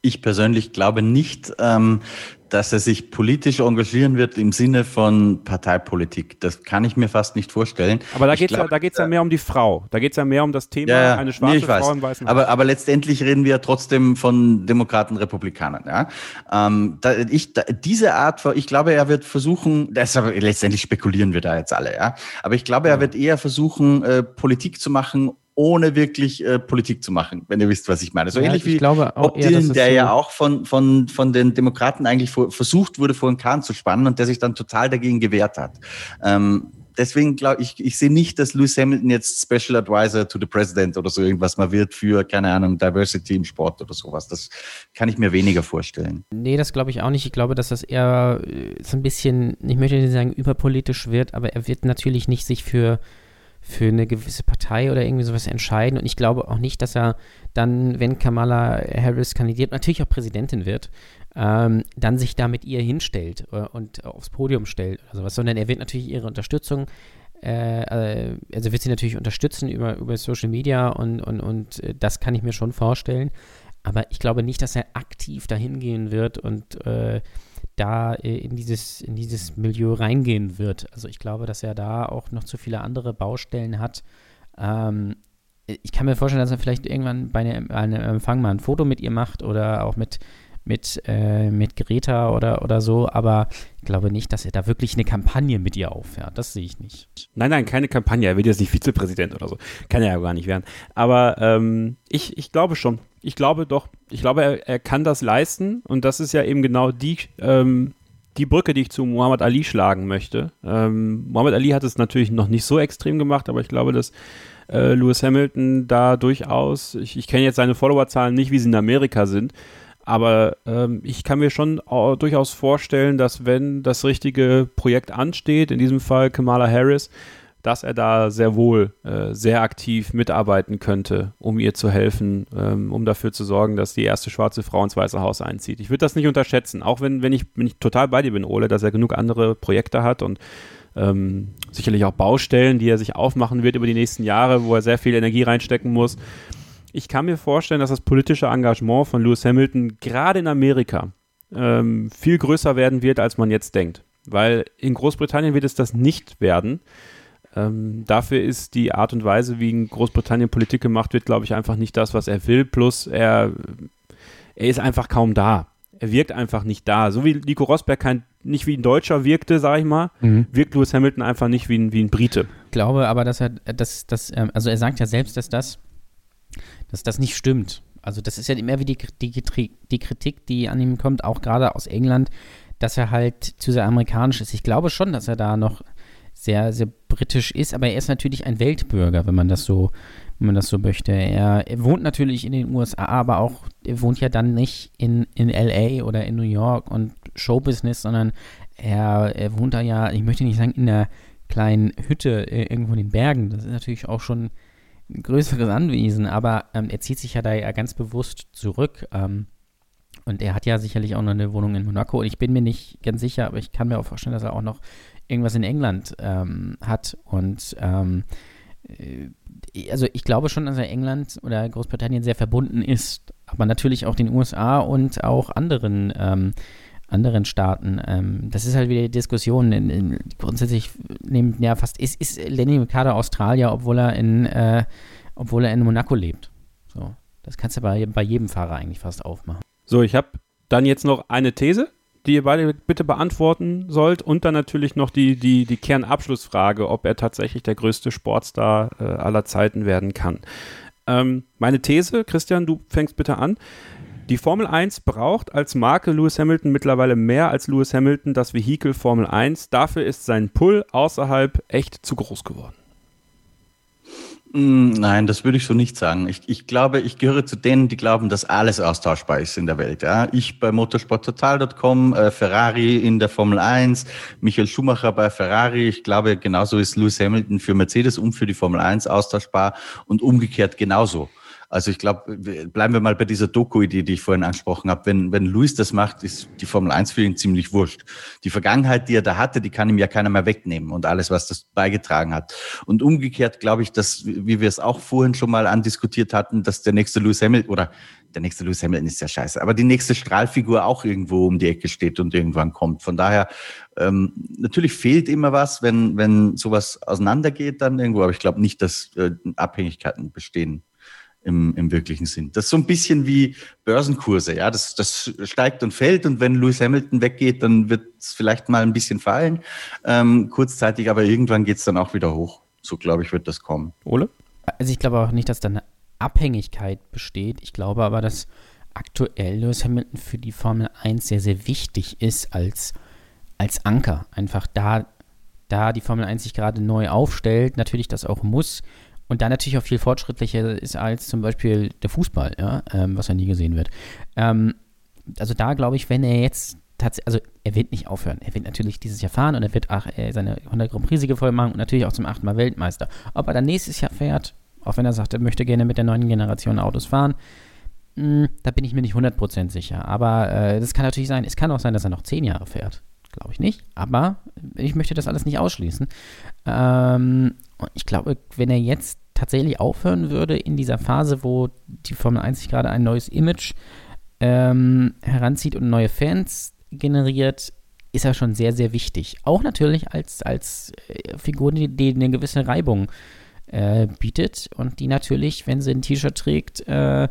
Ich persönlich glaube nicht, ähm, dass er sich politisch engagieren wird im Sinne von Parteipolitik. Das kann ich mir fast nicht vorstellen. Aber da geht es ja, ja mehr um die Frau. Da geht es ja mehr um das Thema ja, eine schwarze nee, Frau im weißen aber, aber letztendlich reden wir ja trotzdem von Demokraten, Republikanern. Ja? Ähm, da, ich, da, diese Art, ich glaube, er wird versuchen, das letztendlich spekulieren wir da jetzt alle, ja. Aber ich glaube, er wird eher versuchen, äh, Politik zu machen, ohne wirklich äh, Politik zu machen, wenn ihr wisst, was ich meine. So ja, ähnlich wie Bob Dylan, der so ja auch von, von, von den Demokraten eigentlich vor, versucht wurde, vor den Kahn zu spannen und der sich dann total dagegen gewehrt hat. Ähm, deswegen glaube ich, ich sehe nicht, dass Lewis Hamilton jetzt Special Advisor to the President oder so irgendwas mal wird für, keine Ahnung, Diversity im Sport oder sowas. Das kann ich mir weniger vorstellen. Nee, das glaube ich auch nicht. Ich glaube, dass das eher äh, so ein bisschen, ich möchte nicht sagen überpolitisch wird, aber er wird natürlich nicht sich für für eine gewisse Partei oder irgendwie sowas entscheiden. Und ich glaube auch nicht, dass er dann, wenn Kamala Harris kandidiert, natürlich auch Präsidentin wird, ähm, dann sich da mit ihr hinstellt äh, und aufs Podium stellt oder sowas, sondern er wird natürlich ihre Unterstützung, äh, äh, also wird sie natürlich unterstützen über, über Social Media und, und, und äh, das kann ich mir schon vorstellen. Aber ich glaube nicht, dass er aktiv dahin gehen wird und äh, da äh, in, dieses, in dieses Milieu reingehen wird. Also ich glaube, dass er da auch noch zu viele andere Baustellen hat. Ähm, ich kann mir vorstellen, dass er vielleicht irgendwann bei einem, einem Empfang mal ein Foto mit ihr macht oder auch mit, mit, äh, mit Greta oder, oder so, aber ich glaube nicht, dass er da wirklich eine Kampagne mit ihr auffährt. Das sehe ich nicht. Nein, nein, keine Kampagne. Er wird jetzt nicht Vizepräsident oder so. Kann er ja gar nicht werden. Aber ähm, ich, ich glaube schon. Ich glaube doch. Ich glaube, er, er kann das leisten und das ist ja eben genau die, ähm, die Brücke, die ich zu Muhammad Ali schlagen möchte. Ähm, Muhammad Ali hat es natürlich noch nicht so extrem gemacht, aber ich glaube, dass äh, Lewis Hamilton da durchaus, ich, ich kenne jetzt seine Followerzahlen nicht, wie sie in Amerika sind, aber ähm, ich kann mir schon durchaus vorstellen, dass wenn das richtige Projekt ansteht, in diesem Fall Kamala Harris, dass er da sehr wohl äh, sehr aktiv mitarbeiten könnte, um ihr zu helfen, ähm, um dafür zu sorgen, dass die erste schwarze Frau ins Weiße Haus einzieht. Ich würde das nicht unterschätzen, auch wenn, wenn, ich, wenn ich total bei dir bin, Ole, dass er genug andere Projekte hat und ähm, sicherlich auch Baustellen, die er sich aufmachen wird über die nächsten Jahre, wo er sehr viel Energie reinstecken muss. Ich kann mir vorstellen, dass das politische Engagement von Lewis Hamilton gerade in Amerika ähm, viel größer werden wird, als man jetzt denkt. Weil in Großbritannien wird es das nicht werden. Ähm, dafür ist die Art und Weise, wie in Großbritannien Politik gemacht wird, glaube ich, einfach nicht das, was er will. Plus er, er ist einfach kaum da. Er wirkt einfach nicht da. So wie Nico Rosberg kein, nicht wie ein Deutscher wirkte, sage ich mal, mhm. wirkt Lewis Hamilton einfach nicht wie ein, wie ein Brite. Ich glaube aber, dass er, dass, dass, ähm, also er sagt ja selbst, dass das, dass das nicht stimmt. Also das ist ja immer wie die, die, Kritik, die an ihm kommt, auch gerade aus England, dass er halt zu sehr amerikanisch ist. Ich glaube schon, dass er da noch sehr, sehr britisch ist, aber er ist natürlich ein Weltbürger, wenn man das so, wenn man das so möchte. Er, er wohnt natürlich in den USA, aber auch, er wohnt ja dann nicht in, in LA oder in New York und Showbusiness, sondern er, er wohnt da ja, ich möchte nicht sagen, in einer kleinen Hütte irgendwo in den Bergen. Das ist natürlich auch schon größeres Anwesen, aber ähm, er zieht sich ja da ja ganz bewusst zurück. Ähm, und er hat ja sicherlich auch noch eine Wohnung in Monaco. Und ich bin mir nicht ganz sicher, aber ich kann mir auch vorstellen, dass er auch noch irgendwas in England ähm, hat. Und ähm, äh, also ich glaube schon, dass er England oder Großbritannien sehr verbunden ist, aber natürlich auch den USA und auch anderen ähm, anderen Staaten. Ähm, das ist halt wieder die Diskussion. In, in, grundsätzlich nehmen ja fast ist, ist Lenny Ricardo Australier, obwohl er in äh, obwohl er in Monaco lebt. So, das kannst du bei, bei jedem Fahrer eigentlich fast aufmachen. So, ich habe dann jetzt noch eine These, die ihr beide bitte beantworten sollt und dann natürlich noch die, die, die Kernabschlussfrage, ob er tatsächlich der größte Sportstar äh, aller Zeiten werden kann. Ähm, meine These, Christian, du fängst bitte an. Die Formel 1 braucht als Marke Lewis Hamilton mittlerweile mehr als Lewis Hamilton das Vehikel Formel 1. Dafür ist sein Pull außerhalb echt zu groß geworden. Mm, nein, das würde ich so nicht sagen. Ich, ich glaube, ich gehöre zu denen, die glauben, dass alles austauschbar ist in der Welt. Ja? Ich bei motorsporttotal.com, äh, Ferrari in der Formel 1, Michael Schumacher bei Ferrari. Ich glaube, genauso ist Lewis Hamilton für Mercedes und für die Formel 1 austauschbar und umgekehrt genauso. Also ich glaube, bleiben wir mal bei dieser Doku-Idee, die ich vorhin angesprochen habe. Wenn, wenn Luis das macht, ist die Formel 1 für ihn ziemlich wurscht. Die Vergangenheit, die er da hatte, die kann ihm ja keiner mehr wegnehmen und alles, was das beigetragen hat. Und umgekehrt glaube ich, dass, wie wir es auch vorhin schon mal andiskutiert hatten, dass der nächste Lewis Hamilton oder der nächste Lewis Hamilton ist ja scheiße, aber die nächste Strahlfigur auch irgendwo um die Ecke steht und irgendwann kommt. Von daher, ähm, natürlich fehlt immer was, wenn, wenn sowas auseinandergeht dann irgendwo, aber ich glaube nicht, dass äh, Abhängigkeiten bestehen im, im wirklichen Sinn. Das ist so ein bisschen wie Börsenkurse, ja. Das, das steigt und fällt und wenn Lewis Hamilton weggeht, dann wird es vielleicht mal ein bisschen fallen, ähm, kurzzeitig, aber irgendwann geht es dann auch wieder hoch. So glaube ich, wird das kommen. Ole? Also ich glaube auch nicht, dass da eine Abhängigkeit besteht. Ich glaube aber, dass aktuell Lewis Hamilton für die Formel 1 sehr, sehr wichtig ist als, als Anker. Einfach da, da die Formel 1 sich gerade neu aufstellt, natürlich das auch muss, und da natürlich auch viel fortschrittlicher ist als zum Beispiel der Fußball, ja, ähm, was ja nie gesehen wird. Ähm, also da glaube ich, wenn er jetzt tatsächlich, also er wird nicht aufhören. Er wird natürlich dieses Jahr fahren und er wird auch äh, seine 100 Grand Prix-Siege voll machen und natürlich auch zum achten Mal Weltmeister. Ob er dann nächstes Jahr fährt, auch wenn er sagt, er möchte gerne mit der neuen Generation Autos fahren, mh, hm, da bin ich mir nicht 100% sicher. Aber äh, das kann natürlich sein. Es kann auch sein, dass er noch 10 Jahre fährt. Glaube ich nicht. Aber ich möchte das alles nicht ausschließen. Ähm, ich glaube, wenn er jetzt tatsächlich aufhören würde in dieser Phase, wo die Formel 1 sich gerade ein neues Image ähm, heranzieht und neue Fans generiert, ist er schon sehr, sehr wichtig. Auch natürlich als, als äh, Figur, die, die, eine gewisse Reibung äh, bietet und die natürlich, wenn sie ein T-Shirt trägt, äh,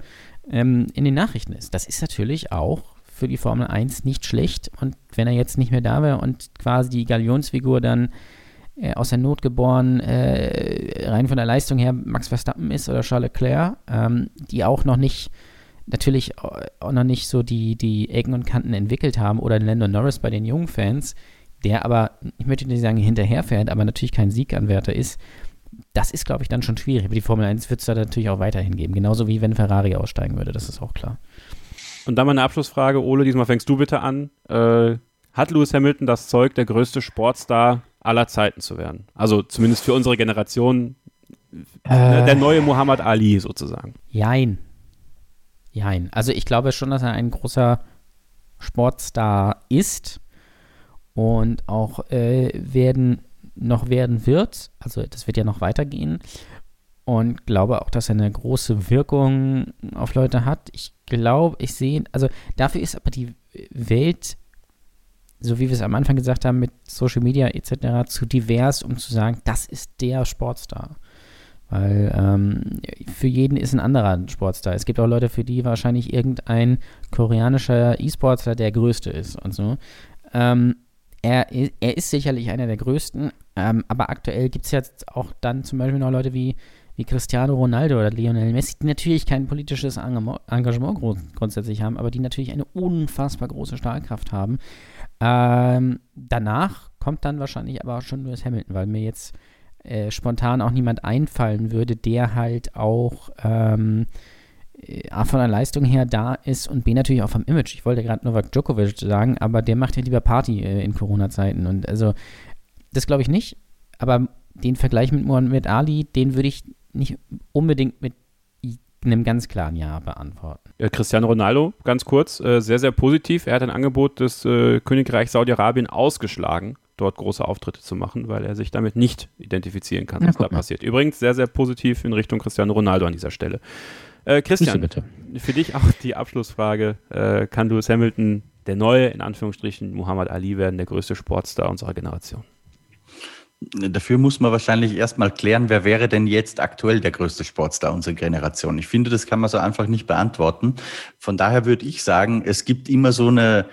ähm, in den Nachrichten ist. Das ist natürlich auch für die Formel 1 nicht schlecht. Und wenn er jetzt nicht mehr da wäre und quasi die Galionsfigur dann äh, aus der Not geboren, äh, rein von der Leistung her Max Verstappen ist oder Charles Leclerc, ähm, die auch noch nicht, natürlich auch noch nicht so die, die Ecken und Kanten entwickelt haben oder Lando Norris bei den jungen Fans, der aber, ich möchte nicht sagen hinterherfährt, aber natürlich kein Sieganwärter ist, das ist, glaube ich, dann schon schwierig. Aber die Formel 1 wird es da natürlich auch weiterhin geben. Genauso wie wenn Ferrari aussteigen würde, das ist auch klar. Und dann mal eine Abschlussfrage, Ole, diesmal fängst du bitte an. Äh, hat Lewis Hamilton das Zeug, der größte Sportstar aller Zeiten zu werden. Also zumindest für unsere Generation Äh. der neue Muhammad Ali sozusagen. Jein. Jein. Also ich glaube schon, dass er ein großer Sportstar ist und auch äh, werden noch werden wird. Also das wird ja noch weitergehen. Und glaube auch, dass er eine große Wirkung auf Leute hat. Ich glaube, ich sehe, also dafür ist aber die Welt, so wie wir es am Anfang gesagt haben, mit Social Media etc., zu divers, um zu sagen, das ist der Sportstar. Weil ähm, für jeden ist ein anderer Sportstar. Es gibt auch Leute, für die wahrscheinlich irgendein koreanischer E-Sportler der größte ist und so. Ähm, er, er ist sicherlich einer der größten, ähm, aber aktuell gibt es jetzt auch dann zum Beispiel noch Leute wie, wie Cristiano Ronaldo oder Lionel Messi, die natürlich kein politisches Engagement, Engagement grund, grundsätzlich haben, aber die natürlich eine unfassbar große Strahlkraft haben. Ähm, danach kommt dann wahrscheinlich aber auch schon Lewis Hamilton, weil mir jetzt äh, spontan auch niemand einfallen würde, der halt auch ähm, äh, A von der Leistung her da ist und B natürlich auch vom Image. Ich wollte gerade Novak Djokovic sagen, aber der macht ja lieber Party äh, in Corona-Zeiten und also das glaube ich nicht, aber den Vergleich mit Muhammad Ali, den würde ich nicht unbedingt mit einem ganz klaren Ja beantworten. Ja, Cristiano Ronaldo, ganz kurz, äh, sehr, sehr positiv. Er hat ein Angebot des äh, Königreichs Saudi-Arabien ausgeschlagen, dort große Auftritte zu machen, weil er sich damit nicht identifizieren kann, was da passiert. Übrigens sehr, sehr positiv in Richtung Cristiano Ronaldo an dieser Stelle. Äh, Christian, bitte. für dich auch die Abschlussfrage. Äh, kann Lewis Hamilton der neue, in Anführungsstrichen, Muhammad Ali werden, der größte Sportstar unserer Generation? Dafür muss man wahrscheinlich erstmal klären, wer wäre denn jetzt aktuell der größte Sportstar unserer Generation. Ich finde, das kann man so einfach nicht beantworten. Von daher würde ich sagen, es gibt immer so eine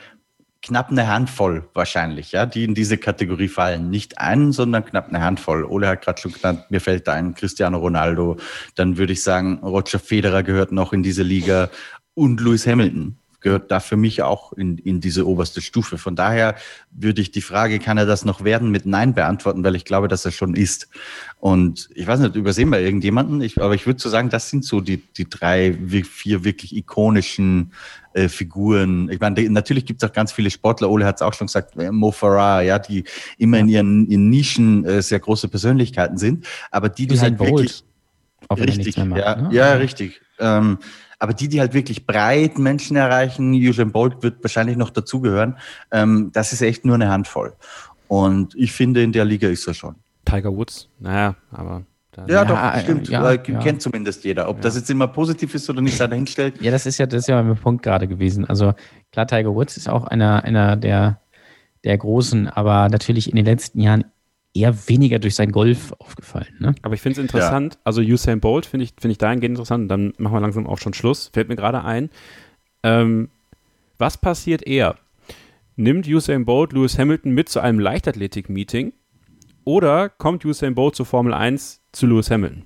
knapp eine Handvoll wahrscheinlich, ja, die in diese Kategorie fallen. Nicht einen, sondern knapp eine Handvoll. Ole hat gerade schon genannt, mir fällt da ein Cristiano Ronaldo. Dann würde ich sagen, Roger Federer gehört noch in diese Liga und Lewis Hamilton gehört da für mich auch in, in diese oberste Stufe. Von daher würde ich die Frage, kann er das noch werden, mit Nein beantworten, weil ich glaube, dass er schon ist. Und ich weiß nicht, übersehen wir irgendjemanden, ich, aber ich würde so sagen, das sind so die, die drei, vier wirklich ikonischen äh, Figuren. Ich meine, die- natürlich gibt es auch ganz viele Sportler, Ole hat es auch schon gesagt, äh, Mo Farah, ja, die immer in ihren in Nischen äh, sehr große Persönlichkeiten sind, aber die, die Usain halt wirklich er Richtig, macht, ja, ne? ja, richtig. Ähm, aber die, die halt wirklich breit Menschen erreichen, Usain Bolt wird wahrscheinlich noch dazugehören, ähm, das ist echt nur eine Handvoll. Und ich finde, in der Liga ist er schon. Tiger Woods? Naja, aber. Da, Ja, Ja, doch, stimmt. ja, Äh, ja. Kennt zumindest jeder. Ob das jetzt immer positiv ist oder nicht, sei dahingestellt. Ja, das ist ja, das ist ja mein Punkt gerade gewesen. Also klar, Tiger Woods ist auch einer, einer der, der Großen, aber natürlich in den letzten Jahren eher weniger durch sein Golf aufgefallen. Ne? Aber ich finde es interessant, also Usain Bolt finde ich, finde ich dahingehend interessant und dann machen wir langsam auch schon Schluss. Fällt mir gerade ein, ähm, was passiert eher? Nimmt Usain Bolt Lewis Hamilton mit zu einem Leichtathletik-Meeting oder kommt Usain Bolt zur Formel 1 zu Lewis Hamilton?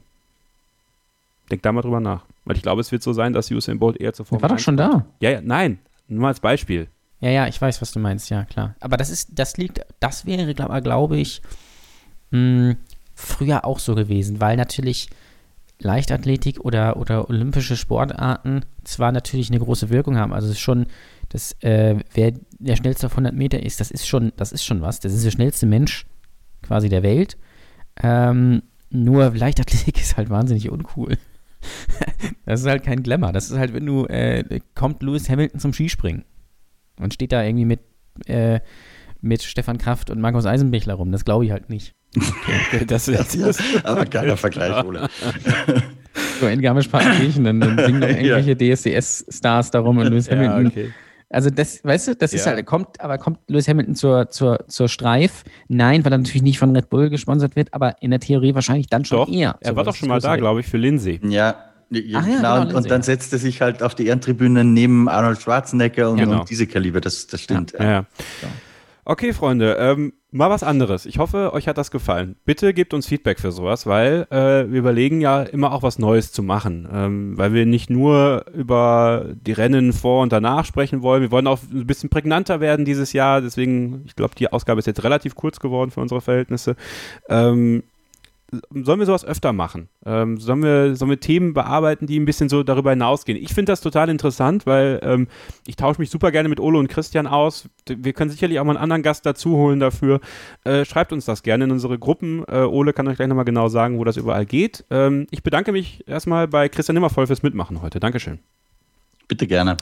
Denk da mal drüber nach. Weil ich glaube, es wird so sein, dass Usain Bolt eher zur Formel war doch 1 schon da. Ja, ja, nein. Nur mal als Beispiel. Ja, ja, ich weiß, was du meinst, ja, klar. Aber das ist, das liegt, das wäre, glaube glaub ich, mh, früher auch so gewesen, weil natürlich Leichtathletik oder, oder olympische Sportarten zwar natürlich eine große Wirkung haben, also es ist schon, das, äh, wer der schnellste auf 100 Meter ist, das ist schon, das ist schon was, das ist der schnellste Mensch quasi der Welt. Ähm, nur Leichtathletik ist halt wahnsinnig uncool. das ist halt kein Glamour. Das ist halt, wenn du, äh, kommt Lewis Hamilton zum Skispringen und steht da irgendwie mit, äh, mit Stefan Kraft und Markus Eisenbichler rum. Das glaube ich halt nicht. Das ist jetzt Aber geiler Vergleich, Ole. So in Garmisch-Partenkirchen, dann, dann singen noch irgendwelche DSDS-Stars darum und Lewis ja, Hamilton. okay. Also das, weißt du, das ist Ja. halt, kommt, aber kommt Lewis Hamilton zur, zur, zur Streif? Nein, weil er natürlich nicht von Red Bull gesponsert wird, aber in der Theorie wahrscheinlich dann schon Doch, eher. er war doch schon mal da, glaube ich, für Lindsay. Ja, Ach ja, genau. genau, und, dann ja. setzt er sich halt auf die Ehrentribüne neben Arnold Schwarzenegger und, Genau. und diese Kaliber. Das, das stimmt. Ja, ja. Okay, Freunde, ähm, mal was anderes. Ich hoffe, euch hat das gefallen. Bitte gebt uns Feedback für sowas, weil äh, wir überlegen ja immer auch was Neues zu machen, ähm, weil wir nicht nur über die Rennen vor und danach sprechen wollen. Wir wollen auch ein bisschen prägnanter werden dieses Jahr. Deswegen, ich glaube, die Ausgabe ist jetzt relativ kurz geworden für unsere Verhältnisse. Ähm, sollen wir sowas öfter machen? Ähm, sollen, wir, sollen wir Themen bearbeiten, die ein bisschen so darüber hinausgehen? Ich finde das total interessant, weil ähm, ich tausche mich super gerne mit Ole und Christian aus. Wir können sicherlich auch mal einen anderen Gast dazu holen dafür. Äh, schreibt uns das gerne in unsere Gruppen. Äh, Ole kann euch gleich nochmal genau sagen, wo das überall geht. Ähm, ich bedanke mich erstmal bei Christian Nimmervoll fürs Mitmachen heute. Dankeschön. Bitte gerne.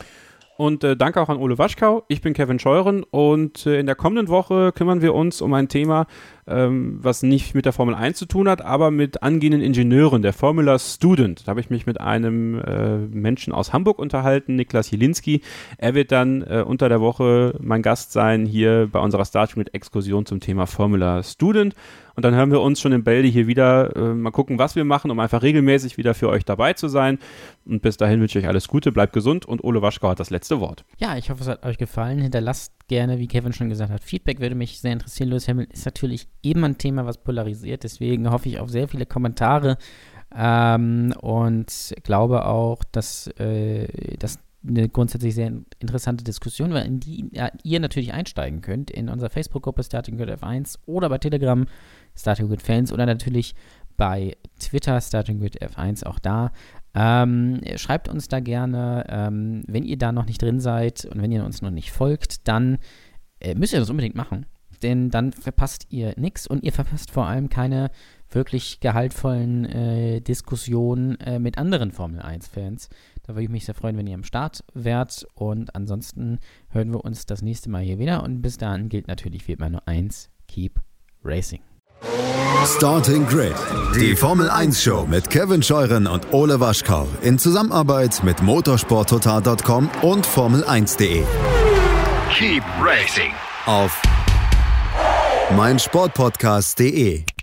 Und äh, danke auch an Ole Waschkau. Ich bin Kevin Scheuren und äh, in der kommenden Woche kümmern wir uns um ein Thema, ähm, was nicht mit der Formel 1 zu tun hat, aber mit angehenden Ingenieuren, der Formula Student. Da habe ich mich mit einem äh, Menschen aus Hamburg unterhalten, Niklas Jelinski. Er wird dann äh, unter der Woche mein Gast sein hier bei unserer Starting mit Exkursion zum Thema Formula Student. Und dann hören wir uns schon in Bälde hier wieder. Äh, mal gucken, was wir machen, um einfach regelmäßig wieder für euch dabei zu sein. Und bis dahin wünsche ich euch alles Gute, bleibt gesund und Ole Waschkau hat das letzte Wort. Ja, ich hoffe, es hat euch gefallen. Hinterlasst gerne, wie Kevin schon gesagt hat, Feedback würde mich sehr interessieren. Lewis Hamilton ist natürlich eben ein Thema, was polarisiert. Deswegen hoffe ich auf sehr viele Kommentare ähm, und glaube auch, dass äh, das eine grundsätzlich sehr interessante Diskussion war, in die ja, ihr natürlich einsteigen könnt in unserer Facebook-Gruppe Starting Grid F1 oder bei Telegram Starting Grid Fans oder natürlich bei Twitter Starting Grid F1 auch da. Ähm, schreibt uns da gerne, ähm, wenn ihr da noch nicht drin seid und wenn ihr uns noch nicht folgt, dann äh, müsst ihr das unbedingt machen. Denn dann verpasst ihr nichts und ihr verpasst vor allem keine wirklich gehaltvollen äh, Diskussionen äh, mit anderen Formel 1-Fans. Da würde ich mich sehr freuen, wenn ihr am Start wärt. Und ansonsten hören wir uns das nächste Mal hier wieder. Und bis dahin gilt natürlich wie immer nur eins: Keep Racing. Starting Grid, die Formel 1 Show mit Kevin Scheuren und Ole Waschkau in Zusammenarbeit mit motorsporttotal.com und Formel1.de. Keep racing. Auf meinsportpodcast.de.